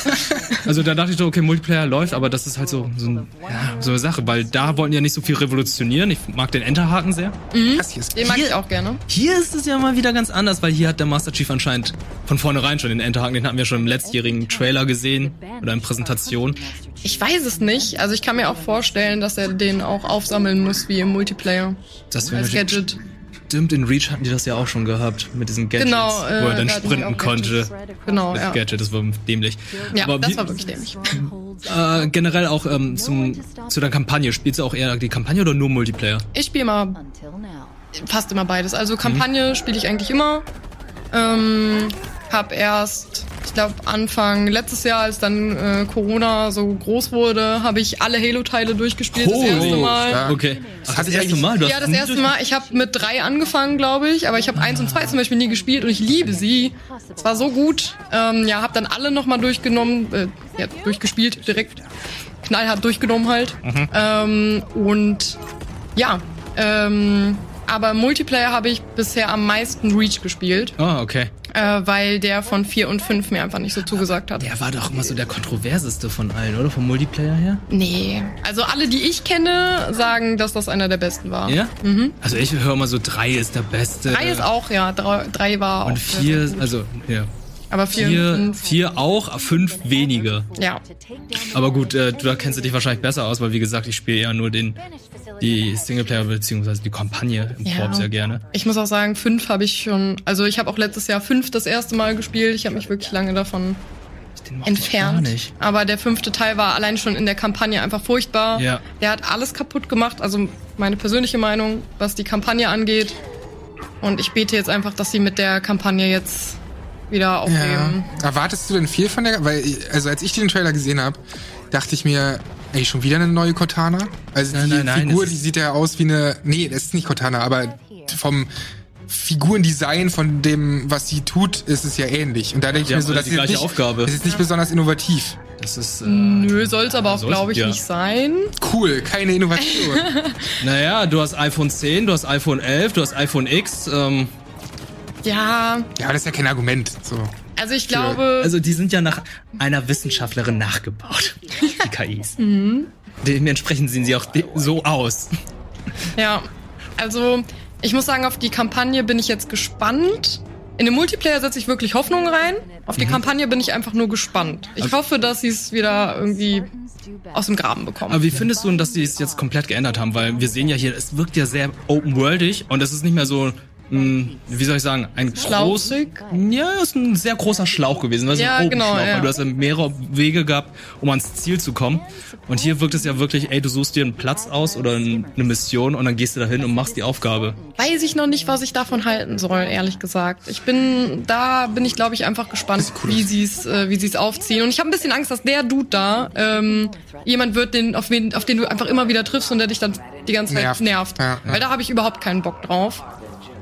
Also da dachte ich so, okay, Multiplayer läuft, aber das ist halt so, so, ein, ja, so eine Sache, weil da wollten ja nicht so viel revolutionieren. Ich mag den Enterhaken sehr. Das hier ist Den mag ich auch gerne. Hier ist es ja mal wieder ganz anders, weil hier hat der Master Chief anscheinend von vornherein schon den Enterhaken, den hatten wir schon im letztjährigen Trailer gesehen oder in Präsentation. Ich weiß es nicht. Also ich kann mir auch vorstellen, dass er den auch aufsammeln muss wie im Multiplayer. Das wäre Gadget. Stimmt, in Reach hatten die das ja auch schon gehabt mit diesen Gadgets, Genau, wo äh, er dann da hatten die sprinten konnte. Genau, Das ja. Gadget, das war dämlich. Ja, Aber das wie, war wirklich dämlich. äh, generell auch ähm, zum, zu der Kampagne. Spielst du auch eher die Kampagne oder nur Multiplayer? Ich spiele mal now. fast immer beides. Also Kampagne spiele ich eigentlich immer. Ähm, hab erst, ich glaube Anfang letztes Jahr, als dann äh, Corona so groß wurde, habe ich alle Halo-Teile durchgespielt das erste Mal. stark. Okay. Ach, das ich erste eigentlich- Mal? Du Ja, das erste Mal. Ich habe mit drei angefangen, glaube ich, aber ich habe eins und zwei zum Beispiel nie gespielt und ich liebe sie. Es war so gut. Ähm, ja, habe dann alle nochmal durchgenommen, äh, ja, durchgespielt direkt. Knallhart durchgenommen halt. Mhm. Ähm, und ja, ähm, aber im Multiplayer habe ich bisher am meisten Reach gespielt, Ah, okay. Äh, weil der von 4 und 5 mir einfach nicht so zugesagt hat. Der war doch immer so der kontroverseste von allen, oder? Vom Multiplayer her? Nee. Also alle, die ich kenne, sagen, dass das einer der besten war. Ja? Also ich höre immer so, drei ist der beste. Drei ist auch, ja. Drei, drei war auch. Und vier, sehr gut. also, ja. Aber vier, Vier, und vier auch, fünf weniger. Ja. Aber gut, äh, du da kennst du dich wahrscheinlich besser aus, weil wie gesagt, ich spiele eher nur den, die Singleplayer beziehungsweise die Kampagne im Ja. Korb sehr gerne. Ich muss auch sagen, fünf habe ich schon. Also ich habe auch letztes Jahr fünf das erste Mal gespielt. Ich habe mich wirklich lange davon entfernt. Aber der fünfte Teil war allein schon in der Kampagne einfach furchtbar. Ja. Der hat alles kaputt gemacht. Also meine persönliche Meinung, was die Kampagne angeht. Und ich bete jetzt einfach, dass sie mit der Kampagne jetzt wieder Ja. aufnehmen. Erwartest du denn viel von der? Weil, also als ich den Trailer gesehen habe, dachte ich mir, ey, schon wieder eine neue Cortana? Also Nein, die nein, nein, Figur, die sieht ja aus wie eine. Nee, das ist nicht Cortana, aber vom Figurendesign von dem, was sie tut, ist es ja ähnlich. Und da denke ich mir so, das die ist gleiche nicht, Aufgabe. Das ist nicht besonders innovativ. Das ist. Äh, Nö, soll es aber auch, glaube ich, ja. nicht sein. Cool, keine Innovation. Naja, du hast iPhone 10, du hast iPhone 11, du hast iPhone X. Ähm, Ja, ja, aber das ist ja kein Argument. So. Also ich glaube. also die sind ja nach einer Wissenschaftlerin nachgebaut, die KIs. Mhm. Dementsprechend sehen sie auch so aus. Ja, also ich muss sagen, auf die Kampagne bin ich jetzt gespannt. In den Multiplayer setze ich wirklich Hoffnung rein. Auf die Mhm. Kampagne bin ich einfach nur gespannt. Ich Also- hoffe, dass sie es wieder irgendwie aus dem Graben bekommen. Aber wie findest du denn, dass sie es jetzt komplett geändert haben? Weil wir sehen ja hier, es wirkt ja sehr open-worldig und es ist nicht mehr so, mh, wie soll ich sagen, ein groß, Schlauchig? ja, es ist ein sehr großer Schlauch gewesen. Das ist Ja, ein genau, ja. weil du hast ja mehrere Wege gehabt, um ans Ziel zu kommen. Und hier wirkt es ja wirklich, ey, du suchst dir einen Platz aus oder ein- eine Mission und dann gehst du dahin und machst die Aufgabe. Weiß ich noch nicht, was ich davon halten soll, ehrlich gesagt. Ich bin, da bin ich, glaube ich, einfach gespannt, wie sie es, äh, wie sie es aufziehen. Und ich habe ein bisschen Angst, dass der Dude da ähm, jemand wird, den, auf, wen, auf den du einfach immer wieder triffst und der dich dann die ganze Zeit Nervt. nervt. Ja. Weil da habe ich überhaupt keinen Bock drauf.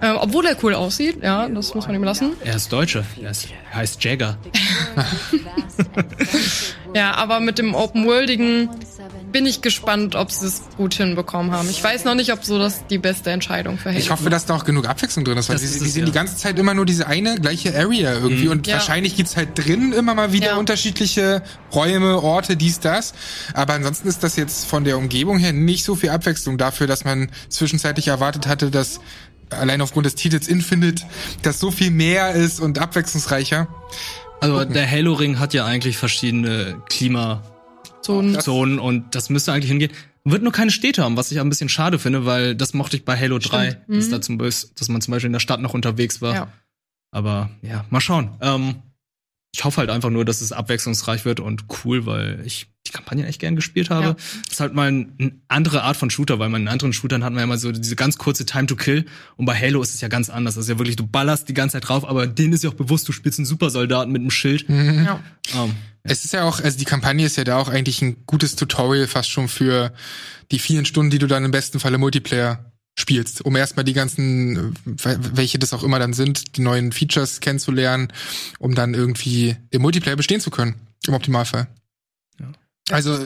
Ähm, obwohl er cool aussieht, ja, das muss man ihm lassen. Er ist Deutsche, er, ist, heißt Jagger. Ja, aber mit dem Open-Worldigen bin ich gespannt, ob sie es gut hinbekommen haben. Ich weiß noch nicht, ob so das die beste Entscheidung für Ich hoffe, dass da auch genug Abwechslung drin ist, weil Das sie, ist sie es, sehen ja. die ganze Zeit immer nur diese eine gleiche Area irgendwie Mhm. und Ja. wahrscheinlich gibt's halt drin immer mal wieder Ja. unterschiedliche Räume, Orte, dies, das. Aber ansonsten ist das jetzt von der Umgebung her nicht so viel Abwechslung dafür, dass man zwischenzeitlich erwartet hatte, dass allein aufgrund des Titels Infinite das so viel mehr ist und abwechslungsreicher. Also der Halo-Ring hat ja eigentlich verschiedene Klimazonen und das müsste eigentlich hingehen. Wird nur keine Städte haben, was ich ein bisschen schade finde, weil das mochte ich bei Halo 3, Stimmt. dass, Mhm. da zum Beispiel, dass man zum Beispiel in der Stadt noch unterwegs war. Ja. Aber ja, mal schauen. Ähm, ich hoffe halt einfach nur, dass es abwechslungsreich wird und cool, weil ich die Kampagne echt gern gespielt habe. Ja. Das ist halt mal ein- eine andere Art von Shooter, weil man in anderen Shootern hat man ja immer so diese ganz kurze Time to Kill und bei Halo ist es ja ganz anders. Das ist ja wirklich, du ballerst die ganze Zeit drauf, aber denen ist ja auch bewusst, du spielst einen Supersoldaten mit einem Schild. Ja. Ähm, Es ist ja auch, also die Kampagne ist ja da auch eigentlich ein gutes Tutorial fast schon für die vielen Stunden, die du dann im besten Falle Multiplayer spielst, um erstmal die ganzen, welche das auch immer dann sind, die neuen Features kennenzulernen, um dann irgendwie im Multiplayer bestehen zu können, im Optimalfall. Also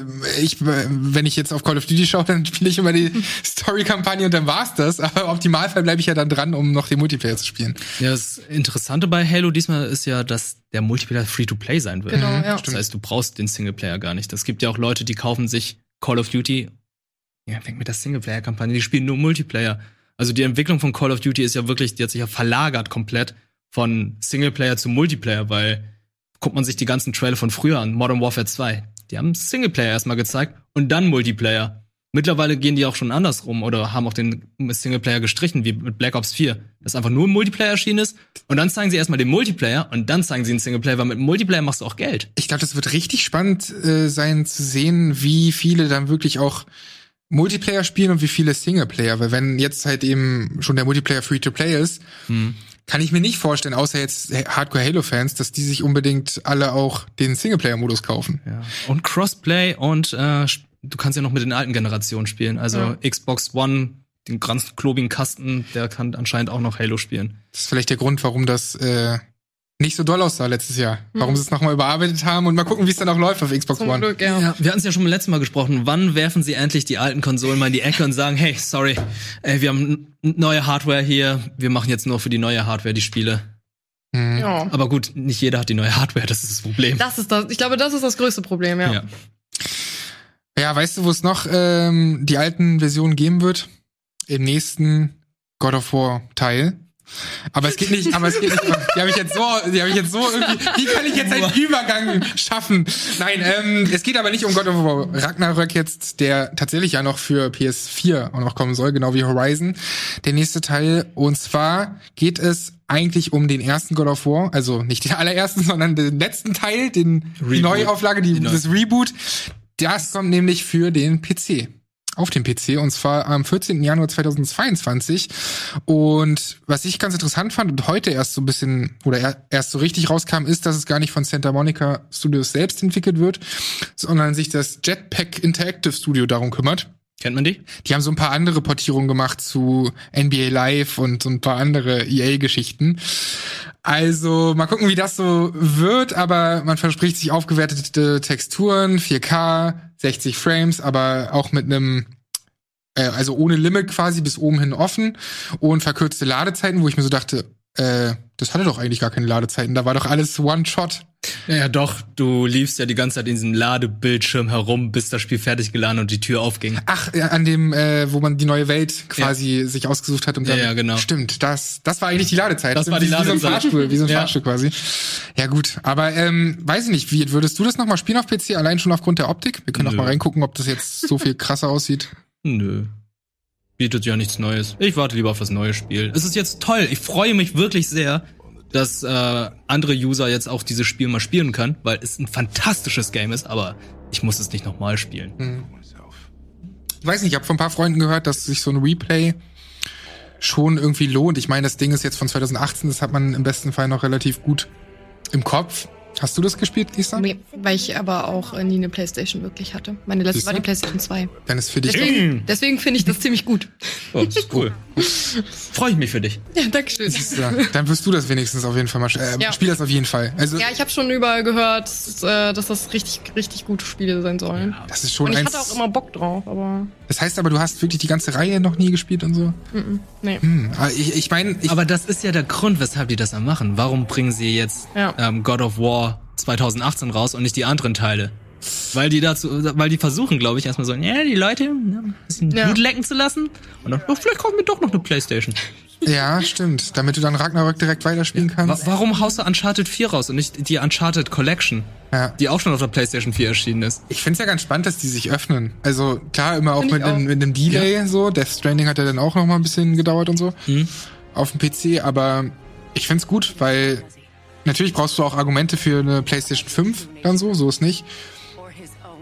ich, wenn ich jetzt auf Call of Duty schaue, dann spiele ich immer die Story-Kampagne und dann war's das. Aber im Optimalfall bleibe ich ja dann dran, um noch den Multiplayer zu spielen. Ja, das Interessante bei Halo diesmal ist ja, dass der Multiplayer Free-to-Play sein wird. Genau, ja. Das heißt, du brauchst den Singleplayer gar nicht. Es gibt ja auch Leute, die kaufen sich Call of Duty. Ja, fängt mit der Singleplayer-Kampagne, die spielen nur Multiplayer. Also die Entwicklung von Call of Duty ist ja wirklich, die hat sich ja verlagert komplett von Singleplayer zu Multiplayer, weil guckt man sich die ganzen Trailer von früher an, Modern Warfare 2. Die haben Singleplayer erstmal gezeigt und dann Multiplayer. Mittlerweile gehen die auch schon andersrum oder haben auch den Singleplayer gestrichen, wie mit Black Ops 4. Das einfach nur ein Multiplayer erschienen ist. Und dann zeigen sie erstmal den Multiplayer und dann zeigen sie den Singleplayer, weil mit Multiplayer machst du auch Geld. Ich glaube, das wird richtig spannend äh, sein zu sehen, wie viele dann wirklich auch Multiplayer spielen und wie viele Singleplayer. Weil wenn jetzt halt eben schon der Multiplayer Free-to-Play ist, kann ich mir nicht vorstellen, außer jetzt Hardcore-Halo-Fans, dass die sich unbedingt alle auch den Singleplayer-Modus kaufen. Ja. Und Crossplay und äh, du kannst ja noch mit den alten Generationen spielen. Also Ja. Xbox One, den ganz klobigen Kasten, der kann anscheinend auch noch Halo spielen. Das ist vielleicht der Grund, warum das äh, nicht so doll aussah letztes Jahr. Warum Mhm. sie es nochmal überarbeitet haben und mal gucken, wie es dann auch läuft auf Xbox Zum One. Glück, ja. Ja, wir hatten es ja schon beim letzten Mal gesprochen. Wann werfen sie endlich die alten Konsolen mal in die Ecke und sagen, hey, sorry, ey, wir haben neue Hardware hier, wir machen jetzt nur für die neue Hardware die Spiele. Mhm. ja. Aber gut, nicht jeder hat die neue Hardware, das ist das Problem. Das ist das. Ich glaube, das ist das größte Problem, ja. ja. Ja, weißt du, wo es noch ähm, die alten Versionen geben wird? Im nächsten God of War Teil. Aber es geht nicht, aber es geht nicht. Die habe ich jetzt so, die habe ich jetzt so irgendwie. Wie kann ich jetzt einen Übergang schaffen? Nein, ähm, es geht aber nicht um God of War Ragnarök jetzt, der tatsächlich ja noch für PS4 auch noch kommen soll, genau wie Horizon. Der nächste Teil. Und zwar geht es eigentlich um den ersten God of War, also nicht den allerersten, sondern den letzten Teil, den die. Neuauflage, die, Die Neu- das Reboot. Das kommt nämlich für den PC. Auf dem PC und zwar am 14. Januar 2022. Und was ich ganz interessant fand und heute erst so ein bisschen oder er, erst so richtig rauskam, ist, dass es gar nicht von Santa Monica Studios selbst entwickelt wird, sondern sich das Jetpack Interactive Studio darum kümmert. Kennt man die? Die haben so ein paar andere Portierungen gemacht zu NBA Live und so ein paar andere EA-Geschichten. Also mal gucken, wie das so wird, aber man verspricht sich aufgewertete Texturen, 4K, 60 Frames, aber auch mit einem äh, also ohne Limit quasi bis oben hin offen und verkürzte Ladezeiten, wo ich mir so dachte, äh, das hatte doch eigentlich gar keine Ladezeiten, da war doch alles One-Shot. Ja, ja, doch, du liefst ja die ganze Zeit in diesem Ladebildschirm herum, bis das Spiel fertig geladen und die Tür aufging. Ach, ja, an dem, äh, wo man die neue Welt quasi ja. sich ausgesucht hat und dann. Ja, ja, genau. Stimmt, das, das war eigentlich die Ladezeit. Das war die Ladezeit. Wie so ein Fahrstuhl, wie so ein Ja. Fahrstuhl quasi. Ja, gut. Aber ähm, weiß ich nicht, wie würdest du das nochmal spielen auf PC, allein schon aufgrund der Optik? Wir können auch Nö. mal reingucken, ob das jetzt so viel krasser aussieht. Nö. Bietet ja nichts Neues. Ich warte lieber auf das neue Spiel. Es ist jetzt toll. Ich freue mich wirklich sehr, dass äh, andere User jetzt auch dieses Spiel mal spielen können, weil es ein fantastisches Game ist, aber ich muss es nicht nochmal spielen. Hm. Ich weiß nicht, ich habe von ein paar Freunden gehört, dass sich so ein Replay schon irgendwie lohnt. Ich meine, das Ding ist jetzt von 2018, das hat man im besten Fall noch relativ gut im Kopf. Hast du das gespielt, Lisa? Nee, weil ich aber auch äh, nie eine Playstation wirklich hatte. Meine letzte Siehst war die Playstation 2. Dann ist für dich Deswegen, deswegen finde ich das ziemlich gut. Oh, das ist cool. Freue ich mich für dich. Ja, danke schön. Ja, dann wirst du das wenigstens auf jeden Fall mal. Äh, Ja. Spiel das auf jeden Fall. Also Ja, ich habe schon überall gehört, dass, äh, dass das richtig, richtig gute Spiele sein sollen. das ist schon Und ich eins. hatte auch immer Bock drauf, aber das heißt aber, du hast wirklich die ganze Reihe noch nie gespielt und so. mm, nee. Hm, aber ich, ich meine, Aber das ist ja der Grund, weshalb die das dann machen. Warum bringen sie jetzt Ja. ähm, God of War 2018 raus und nicht die anderen Teile? Weil die dazu, weil die versuchen, glaube ich, erstmal so, ja, die Leute ne, ein bisschen Ja. Blut lecken zu lassen. Und dann, oh, vielleicht kommt mir doch noch eine Playstation. ja, stimmt. Damit du dann Ragnarök direkt weiterspielen Wa kannst. warum haust du Uncharted 4 raus und nicht die Uncharted Collection, Ja. die auch schon auf der Playstation 4 erschienen ist? Ich find's ja ganz spannend, dass die sich öffnen. Also klar, immer auch mit, auch. einem- mit einem Delay so. Death Stranding hat ja dann auch noch mal ein bisschen gedauert und so. Hm. Auf dem PC, aber ich find's gut, weil natürlich brauchst du auch Argumente für eine PlayStation 5 dann so, so ist nicht.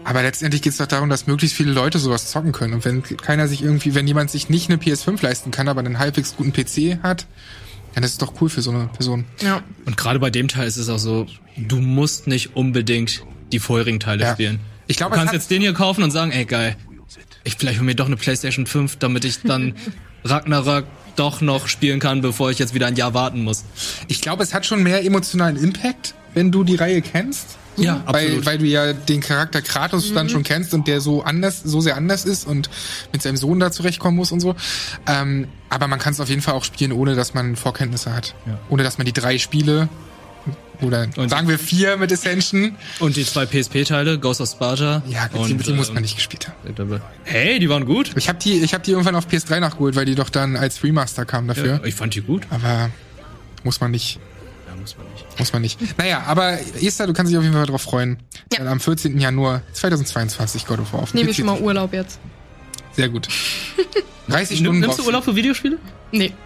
Aber letztendlich geht's doch darum, dass möglichst viele Leute sowas zocken können. Und wenn keiner sich irgendwie, wenn jemand sich nicht eine PS5 leisten kann, aber einen halbwegs guten PC hat, dann ist es doch cool für so eine Person. Ja. Und gerade bei dem Teil ist es auch so, du musst nicht unbedingt die vorherigen Teile Ja. spielen. Ich glaube, Du es kannst jetzt den hier kaufen und sagen, ey geil, ich vielleicht hol mir doch eine PlayStation 5, damit ich dann Ragnarök doch noch spielen kann, bevor ich jetzt wieder ein Jahr warten muss. Ich glaube, es hat schon mehr emotionalen Impact, wenn du die Reihe kennst. Ja, weil, absolut. weil du ja den Charakter Kratos dann schon kennst und der so anders, so sehr anders ist und mit seinem Sohn da zurechtkommen muss und so. Ähm, aber man kann es auf jeden Fall auch spielen, ohne dass man Vorkenntnisse hat. Ja. Ohne dass man die drei Spiele oder Und- sagen wir vier mit Ascension. Und die zwei PSP-Teile, Ghost of Sparta. Ja, die, und, die muss ähm, man nicht gespielt haben. Hey, die waren gut. Ich habe die, ich habe die irgendwann auf PS3 nachgeholt, weil die doch dann als Remaster kamen dafür. Ja, ich fand die gut. Aber muss man nicht. Ja, muss man nicht. Muss man nicht. Naja, aber Esther, du kannst dich auf jeden Fall darauf freuen. Ja. Weil am 14. Januar 2022 God of War auf Nehme ich schon mal Urlaub jetzt. Sehr gut. 30 Nimm, Stunden nimmst du Urlaub für Videospiele? Nee.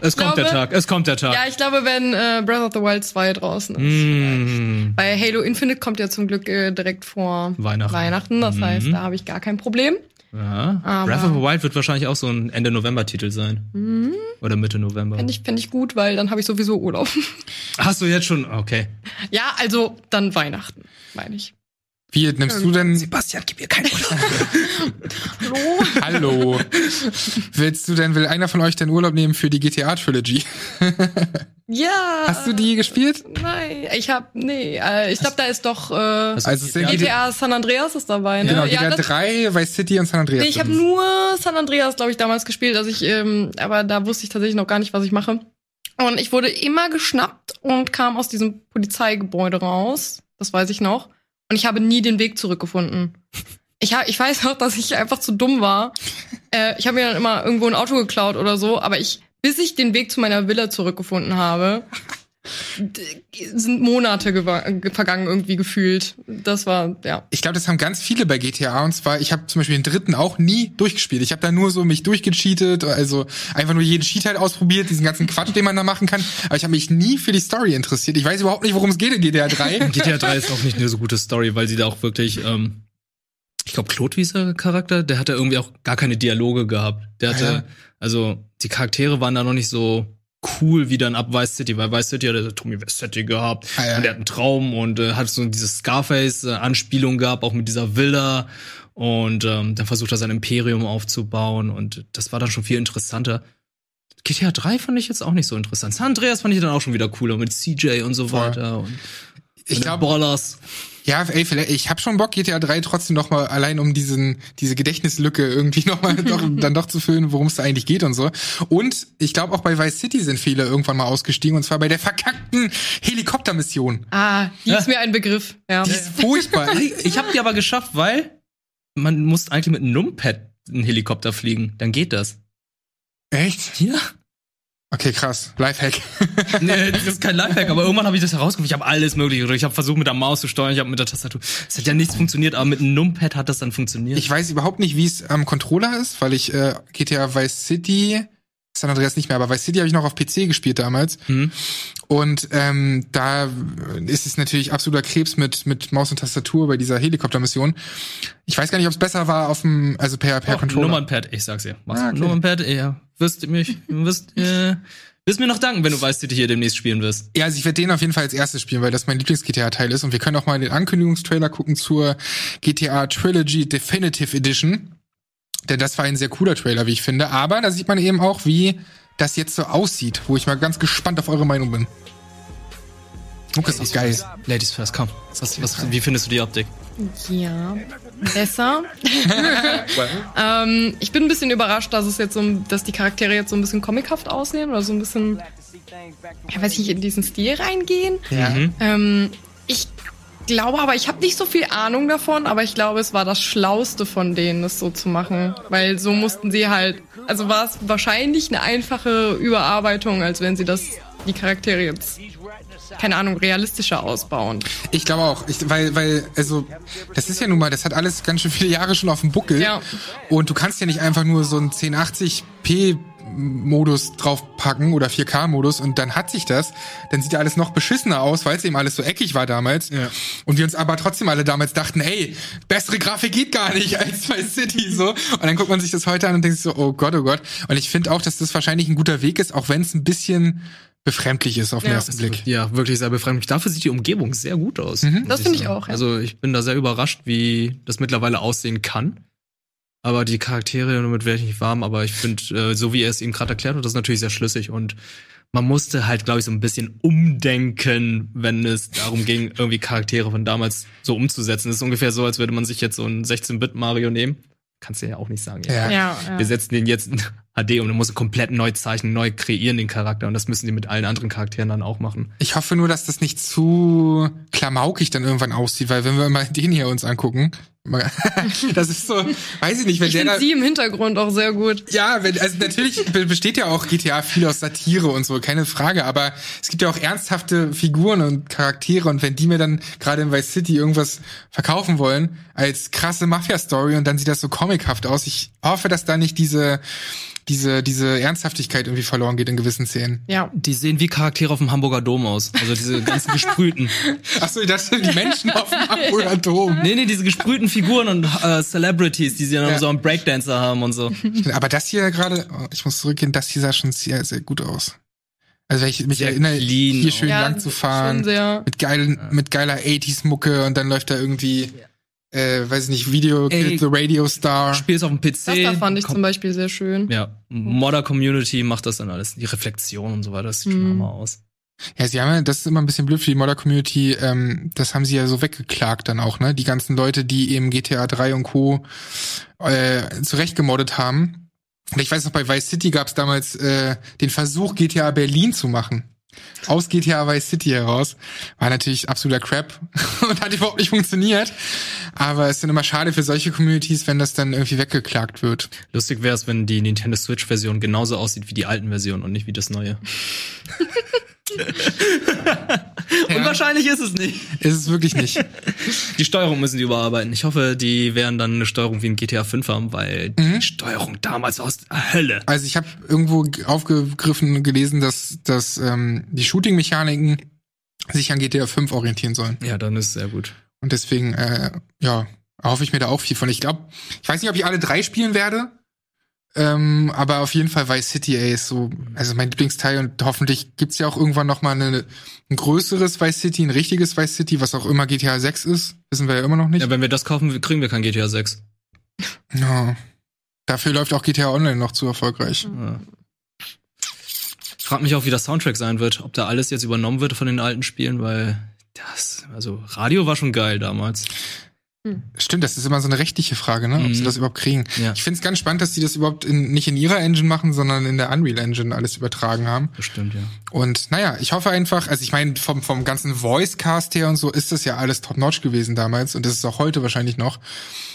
Es kommt der glaube- Tag, es kommt der Tag. Ja, ich glaube, wenn äh, Breath of the Wild 2 draußen ist. Mm. Bei Halo Infinite kommt ja zum Glück äh, direkt vor Weihnachten. Weihnachten. Das Mhm. heißt, da habe ich gar kein Problem. Ja. Breath of the Wild wird wahrscheinlich auch so ein Ende November-Titel sein. Mhm. Oder Mitte November. Fände ich, fänd ich gut, weil dann habe ich sowieso Urlaub. Hast du jetzt schon? Okay. ja, also dann Weihnachten, meine ich. Wie nimmst du denn? Sebastian, gib mir keinen Urlaub. Hallo? Hallo. Willst du denn, will einer von euch den Urlaub nehmen für die GTA Trilogy? ja. Hast du die gespielt? Nein, ich hab, nee, äh, ich glaube, da ist doch äh, Also sind GTA San Andreas ist dabei, ne? Genau, ja, GTA das, 3, Vice City und San Andreas. nee, ich habe nur San Andreas, glaube ich, damals gespielt, also ich, ähm, aber da wusste ich tatsächlich noch gar nicht, was ich mache. Und ich wurde immer geschnappt und kam aus diesem Polizeigebäude raus, das weiß ich noch. Und ich habe nie den Weg zurückgefunden. Ich, ha ich weiß auch, dass ich einfach zu dumm war. Äh, ich habe mir dann immer irgendwo ein Auto geklaut oder so, aber ich, bis ich den Weg zu meiner Villa zurückgefunden habe, sind Monate vergangen irgendwie gefühlt. Das war, ja. Ich glaube, das haben ganz viele bei GTA und zwar, ich habe zum Beispiel den dritten auch nie durchgespielt. Ich habe da nur so mich durchgecheatet, also einfach nur jeden Cheat halt ausprobiert, diesen ganzen Quatsch, den man da machen kann. Aber ich habe mich nie für die Story interessiert. Ich weiß überhaupt nicht, worum es geht in GTA 3. GTA 3 ist auch nicht eine so gute Story, weil sie da auch wirklich, ähm, ich glaube, Claude Wieser Charakter, der hatte irgendwie auch gar keine Dialoge gehabt. Der hatte, ja. also die Charaktere waren da noch nicht so cool wie dann ab Vice City, weil Vice City hat der Tommy City gehabt Ah, ja. und der hat einen Traum und äh, hat so diese Scarface-Anspielung gehabt, auch mit dieser Villa Und ähm, dann versucht er sein Imperium aufzubauen und das war dann schon viel interessanter. GTA 3 fand ich jetzt auch nicht so interessant. San Andreas fand ich dann auch schon wieder cooler mit CJ und so weiter. Und Ich und glaube, Ballers. Ja, ey, vielleicht, ich habe schon Bock, GTA 3 trotzdem noch mal allein um diesen diese Gedächtnislücke irgendwie noch mal doch, dann doch zu füllen, worum es da eigentlich geht und so. Und ich glaube auch bei Vice City sind viele irgendwann mal ausgestiegen und zwar bei der verkackten Helikoptermission. Ah, die ist mir ein Begriff. Ja. Die ist furchtbar. Ich habe die aber geschafft, weil man muss eigentlich mit einem Numpad einen Helikopter fliegen. Dann geht das. Echt? Ja. Okay, krass. Lifehack. nee, das ist kein Lifehack, aber irgendwann habe ich das herausgefunden. Ich habe alles mögliche. Oder ich habe versucht, mit der Maus zu steuern, ich habe mit der Tastatur. Es hat ja nichts funktioniert, aber mit einem Numpad hat das dann funktioniert. Ich weiß überhaupt nicht, wie es am Controller ist, weil ich äh, GTA Vice City, San Andreas nicht mehr, aber Vice City habe ich noch auf PC gespielt damals. Mhm. Und ähm, da ist es natürlich absoluter Krebs mit mit Maus und Tastatur bei dieser Helikoptermission. Ich weiß gar nicht, ob es besser war auf dem, also per per Oh, Controller. Nummernpad, ich sag's dir. Mach's Ah, okay. Nummernpad, ja. Wirst du mich, wirst, äh, wirst mir noch danken, wenn du weißt, dass du hier demnächst spielen wirst. Ja, also ich werde den auf jeden Fall als erstes spielen, weil das mein Lieblings-GTA-Teil ist. Und wir können auch mal den Ankündigungstrailer gucken zur GTA Trilogy Definitive Edition. Denn das war ein sehr cooler Trailer, wie ich finde. Aber da sieht man eben auch, wie das jetzt so aussieht, wo ich mal ganz gespannt auf eure Meinung bin. Mucke ist auch geil. Ladies first, komm. Was, was, wie findest du die Optik? Ja, besser. ähm, ich bin ein bisschen überrascht, dass es jetzt so, dass die Charaktere jetzt so ein bisschen comichaft aussehen oder so ein bisschen, ja, weiß ich nicht, in diesen Stil reingehen. Ja. Mhm. Ähm, ich glaube aber, ich habe nicht so viel Ahnung davon, aber ich glaube, es war das Schlauste von denen, das so zu machen. Weil so mussten sie halt, also war es wahrscheinlich eine einfache Überarbeitung, als wenn sie das, die Charaktere jetzt, keine Ahnung, realistischer ausbauen. Ich glaube auch, ich, weil, weil, also, das ist ja nun mal, das hat alles ganz schön viele Jahre schon auf dem Buckel. Ja. Und du kannst ja nicht einfach nur so einen 1080p Modus draufpacken oder 4K-Modus und dann hat sich das. Dann sieht ja alles noch beschissener aus, weil es eben alles so eckig war damals. Ja. Und wir uns aber trotzdem alle damals dachten, ey, bessere Grafik geht gar nicht als bei City so. Und dann guckt man sich das heute an und denkt sich so, oh Gott, oh Gott. Und ich finde auch, dass das wahrscheinlich ein guter Weg ist, auch wenn es ein bisschen befremdlich ist auf den Ja. ersten Blick. Ja, wirklich sehr befremdlich. Dafür sieht die Umgebung sehr gut aus. Mhm. Das finde ich auch, ja. Also ich bin da sehr überrascht, wie das mittlerweile aussehen kann. Aber die Charaktere, damit werde ich nicht warm, aber ich finde, äh, so wie er es eben gerade erklärt hat, das ist natürlich sehr schlüssig und man musste halt, glaube ich, so ein bisschen umdenken, wenn es darum ging, irgendwie Charaktere von damals so umzusetzen. Das ist ungefähr so, als würde man sich jetzt so einen 16-Bit-Mario nehmen. Kannst du ja auch nicht sagen. Ja. Ja, ja. Wir setzen den jetzt in HD und dann muss er komplett neu zeichnen, neu kreieren, den Charakter. Und das müssen die mit allen anderen Charakteren dann auch machen. Ich hoffe nur, dass das nicht zu klamaukig dann irgendwann aussieht, weil wenn wir mal den hier uns angucken, das ist so, weiß ich nicht, wenn Ich der da, sie im Hintergrund auch sehr gut. ja, wenn, also natürlich be- besteht ja auch GTA viel aus Satire und so, keine Frage, aber es gibt ja auch ernsthafte Figuren und Charaktere und wenn die mir dann gerade in Vice City irgendwas verkaufen wollen als krasse Mafia-Story und dann sieht das so comichaft aus, ich hoffe, dass da nicht diese diese diese Ernsthaftigkeit irgendwie verloren geht in gewissen Szenen. Ja. Die sehen wie Charaktere auf dem Hamburger Dom aus. Also diese ganzen gesprühten. Ach so, das sind die Menschen auf dem Hamburger Dom. Nee, nee, diese gesprühten Figuren und äh, Celebrities, die sie dann Ja. so einen Breakdancer haben und so. Aber das hier gerade, oh, ich muss zurückgehen, das hier sah schon sehr, sehr gut aus. Also wenn ich mich Sehr erinnere, clean hier schön Ja, lang zu fahren, sehr. mit geilen, mit geiler 80s-Mucke und dann läuft da irgendwie, äh, weiß ich nicht, Video Ey. Killed the Radio Star. Spielst auf dem PC. Das da fand ich Komm- zum Beispiel sehr schön. Ja, Modder Community macht das dann alles. Die Reflexion und so weiter, das sieht schon Mhm. hammer aus. Ja, sie haben ja, das ist immer ein bisschen blöd für die Modder-Community, ähm, das haben sie ja so weggeklagt dann auch, ne? Die ganzen Leute, die eben GTA 3 und Co. Äh, zurechtgemoddet haben. Und ich weiß noch, bei Vice City gab es damals äh, den Versuch, GTA Berlin zu machen. Aus GTA Vice City heraus. War natürlich absoluter Crap und hat überhaupt nicht funktioniert. Aber es ist dann immer schade für solche Communities, wenn das dann irgendwie weggeklagt wird. Lustig wäre es, wenn die Nintendo Switch-Version genauso aussieht wie die alten Versionen und nicht wie das neue. Unwahrscheinlich ist es nicht. Ist es wirklich nicht. Die Steuerung müssen die überarbeiten. Ich hoffe, die werden dann eine Steuerung wie in GTA 5 haben, weil die Steuerung damals aus der Hölle. Also ich habe irgendwo aufgegriffen gelesen, dass, dass ähm, die Shooting-Mechaniken sich an GTA 5 orientieren sollen. Ja, dann ist es sehr gut. Und deswegen, äh, ja, erhoffe ich mir da auch viel von. Ich glaube, ich weiß nicht, ob ich alle drei spielen werde. Ähm, aber auf jeden Fall Vice City, ey, ist so, also mein Lieblingsteil und hoffentlich gibt's ja auch irgendwann noch mal eine, ein größeres Vice City, ein richtiges Vice City, was auch immer GTA 6 ist, wissen wir ja immer noch nicht. Ja, wenn wir das kaufen, kriegen wir kein GTA 6. Ja. Dafür läuft auch GTA Online noch zu erfolgreich. Ja. Ich frag mich auch, wie der Soundtrack sein wird, ob da alles jetzt übernommen wird von den alten Spielen, weil das, also Radio war schon geil damals. Stimmt, das ist immer so eine rechtliche Frage, ne? Ob sie Mhm. das überhaupt kriegen. Ja. Ich finde es ganz spannend, dass sie das überhaupt in, nicht in ihrer Engine machen, sondern in der Unreal Engine alles übertragen haben. Bestimmt, ja. Und naja, ich hoffe einfach, also ich meine, vom, vom ganzen Voice-Cast her und so ist das ja alles top-notch gewesen damals und das ist auch heute wahrscheinlich noch.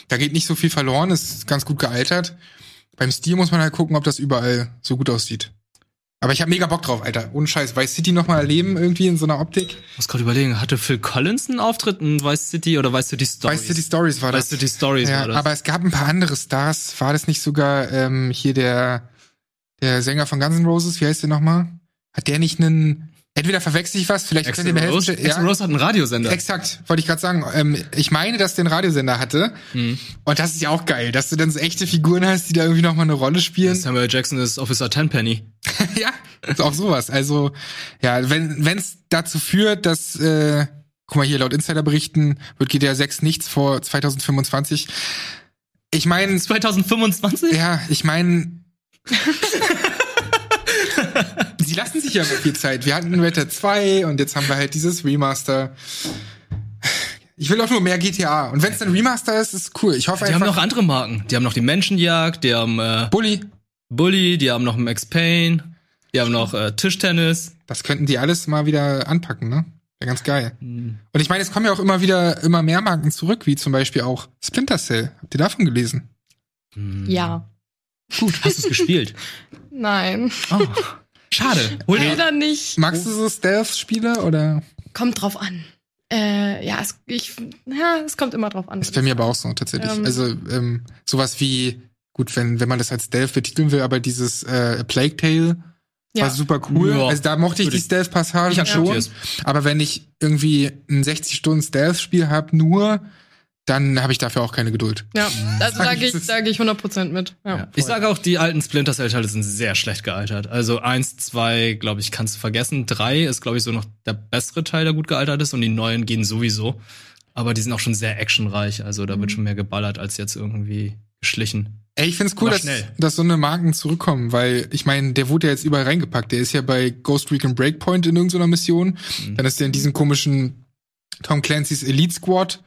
Da geht nicht so viel verloren, ist ganz gut gealtert. Beim Stil muss man halt gucken, ob das überall so gut aussieht. Aber ich habe mega Bock drauf, Alter. Ohne Scheiß. Vice City noch mal erleben irgendwie in so einer Optik. Ich muss gerade überlegen, hatte Phil Collins einen Auftritt in Vice City oder Vice City Stories? Vice City Stories war das. Vice City Stories ja, war das. aber es gab ein paar andere Stars. War das nicht sogar ähm, hier der, der Sänger von Guns N' Roses? Wie heißt der nochmal? Hat der nicht einen. Entweder verwechsel ich was, vielleicht Axl könnt ihr mir helfen. Rose? Axl Rose hat einen Radiosender. Exakt, wollte ich gerade sagen. Ähm, ich meine, dass der einen Radiosender hatte. Hm. Und das ist ja auch geil, dass du dann so echte Figuren hast, die da irgendwie noch mal eine Rolle spielen. Samuel Jackson ist Officer Tenpenny. ja, ist auch sowas. Also, ja, wenn es dazu führt, dass, äh, guck mal hier, laut Insiderberichten wird GTA 6 nichts vor 2025. Ich meine. 2025? Ja, ich meine. Sie lassen sich ja viel Zeit. Wir hatten Red Dead 2 und jetzt haben wir halt dieses Remaster. Ich will auch nur mehr GTA. Und wenn es ein Remaster ist, ist cool. Ich hoffe Die einfach. haben noch andere Marken. Die haben noch die Menschenjagd, die haben äh, Bully. Bully, die haben noch Max Payne, die haben noch äh, Tischtennis. Das könnten die alles mal wieder anpacken, ne? Wäre ganz geil. Und ich meine, es kommen ja auch immer wieder immer mehr Marken zurück, wie zum Beispiel auch Splinter Cell. Habt ihr davon gelesen? Ja. Gut, hast du es gespielt? Nein. Oh, schade. Hol dir- Leider nicht. Magst du so Stealth-Spiele oder? Kommt drauf an. Äh, ja, es, ich, ja, es kommt immer drauf an. Ist bei mir aber auch so tatsächlich. Ähm. also ähm, sowas wie gut, wenn wenn man das als Stealth betiteln will, aber dieses äh, Plague Tale Ja. war super cool. Ja, also da mochte ich würde die Stealth-Passagen ich schon. akzeptier's. Aber wenn ich irgendwie ein 60 Stunden Stealth-Spiel habe, nur, dann habe ich dafür auch keine Geduld. Ja, also da Sag gehe ich, ich, da geh ich 100% mit. Ja. Ja. Ich sage auch, die alten Splinter Cell Teile sind sehr schlecht gealtert. Also eins, zwei, glaube ich, kannst du vergessen. Drei ist, glaube ich, so noch der bessere Teil, der gut gealtert ist. Und die neuen gehen sowieso. Aber die sind auch schon sehr actionreich. Also da wird schon mehr geballert als jetzt irgendwie geschlichen. Ey, ich find's cool, dass, dass so eine Marken zurückkommen, weil ich meine, der wurde ja jetzt überall reingepackt. Der ist ja bei Ghost Recon Breakpoint in irgendeiner Mission. Mhm. Dann ist der in diesem komischen Tom Clancy's Elite Squad.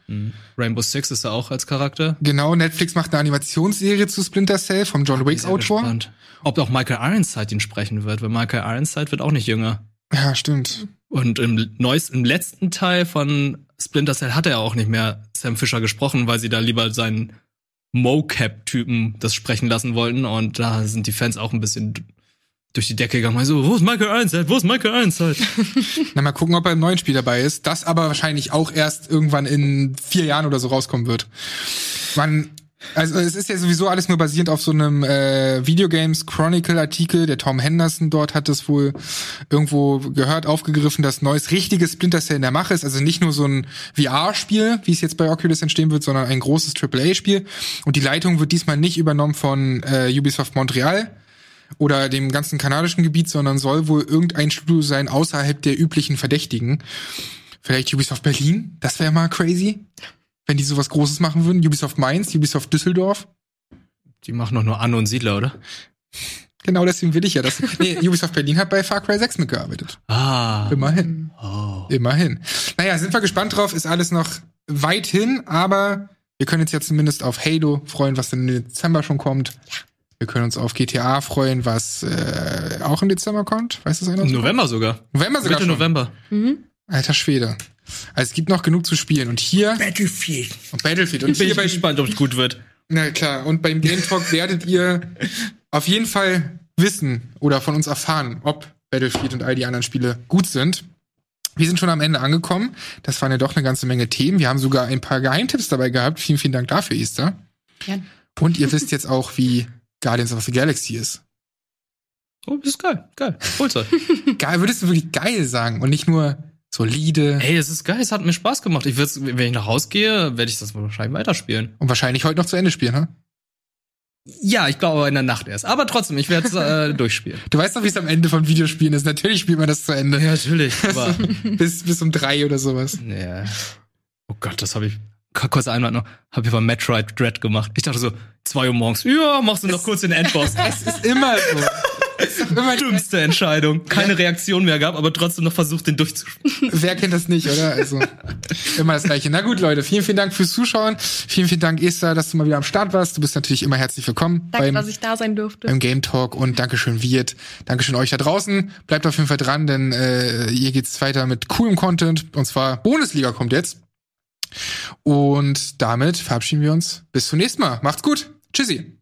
Rainbow Six ist da auch als Charakter. Genau, Netflix macht eine Animationsserie zu Splinter Cell vom John Wick Sehr Autor. gespannt. Ob auch Michael Ironside ihn sprechen wird, weil Michael Ironside wird auch nicht jünger. Ja, stimmt. Und im neuesten, im letzten Teil von Splinter Cell hat er auch nicht mehr Sam Fisher gesprochen, weil sie da lieber seinen Mocap-Typen das sprechen lassen wollten. Und da sind die Fans auch ein bisschen durch die Decke gegangen. So, wo ist Michael Ironside? Wo ist Michael Ironside? Na, mal gucken, ob er im neuen Spiel dabei ist. Das aber wahrscheinlich auch erst irgendwann in vier Jahren oder so rauskommen wird. Man, also es ist ja sowieso alles nur basierend auf so einem äh, Videogames Chronicle Artikel. Der Tom Henderson dort hat es wohl irgendwo gehört, aufgegriffen, dass neues richtiges Splinter Cell in der Mache ist. Also nicht nur so ein VR-Spiel, wie es jetzt bei Oculus entstehen wird, sondern ein großes AAA-Spiel. Und die Leitung wird diesmal nicht übernommen von äh, Ubisoft Montreal oder dem ganzen kanadischen Gebiet, sondern soll wohl irgendein Studio sein außerhalb der üblichen Verdächtigen. Vielleicht Ubisoft Berlin, das wäre mal crazy, wenn die sowas Großes machen würden. Ubisoft Mainz, Ubisoft Düsseldorf. Die machen doch nur Anno und Siedler, oder? Genau deswegen will ich ja das. Nee, Ubisoft Berlin hat bei Far Cry 6 mitgearbeitet. Ah. Immerhin. Oh. Immerhin. Naja, sind wir gespannt drauf, ist alles noch weit hin, aber wir können uns ja zumindest auf Halo freuen, was dann im Dezember schon kommt. Wir können uns auf GTA freuen, was äh, auch im Dezember kommt. Weiß das einer? November sogar. November sogar Mitte schon. November. Alter Schwede. Also es gibt noch genug zu spielen. Und hier. Battlefield. Und Battlefield. Und Bin hier ich bei, gespannt, ob es gut wird. na klar. Und beim Game Talk werdet ihr auf jeden Fall wissen oder von uns erfahren, ob Battlefield und all die anderen Spiele gut sind. Wir sind schon am Ende angekommen. Das waren ja doch eine ganze Menge Themen. Wir haben sogar ein paar Geheimtipps dabei gehabt. Vielen, vielen Dank dafür, Esther. Gern. Und ihr wisst jetzt auch, wie Guardians of the Galaxy ist. Oh, das ist geil. Geil. Halt. Geil, würdest du wirklich geil sagen und nicht nur solide Ey, es ist geil. Es hat mir Spaß gemacht. Ich würd's, wenn ich nach Hause gehe, werde ich das wahrscheinlich weiterspielen. und wahrscheinlich heute noch zu Ende spielen, ne? Ja, ich glaube in der Nacht erst. Aber trotzdem, ich werde es äh, durchspielen. Du weißt doch, wie es am Ende von Videospielen ist. Natürlich spielt man das zu Ende. Ja, natürlich. Aber bis, bis um drei oder sowas. ja. Oh Gott, das habe ich. Kurze Einwand noch. Habe ich bei Metroid Dread gemacht. Ich dachte so, 2 Uhr morgens. Ja, machst du noch kurz den Endboss. Es ist immer so. Dümmste Entscheidung. Keine Reaktion mehr gab, aber trotzdem noch versucht, den durchzuspielen. Wer kennt das nicht, oder? Also immer das Gleiche. Na gut, Leute, vielen, vielen Dank fürs Zuschauen. Vielen, vielen Dank, Esther, dass du mal wieder am Start warst. Du bist natürlich immer herzlich willkommen Danke, beim, dass ich da sein durfte. beim Game Talk und Dankeschön, Wirt. Dankeschön euch da draußen. Bleibt auf jeden Fall dran, denn äh, hier geht's weiter mit coolem Content. Und zwar Bundesliga kommt jetzt. Und damit verabschieden wir uns. Bis zum nächsten Mal. Macht's gut. Tschüssi.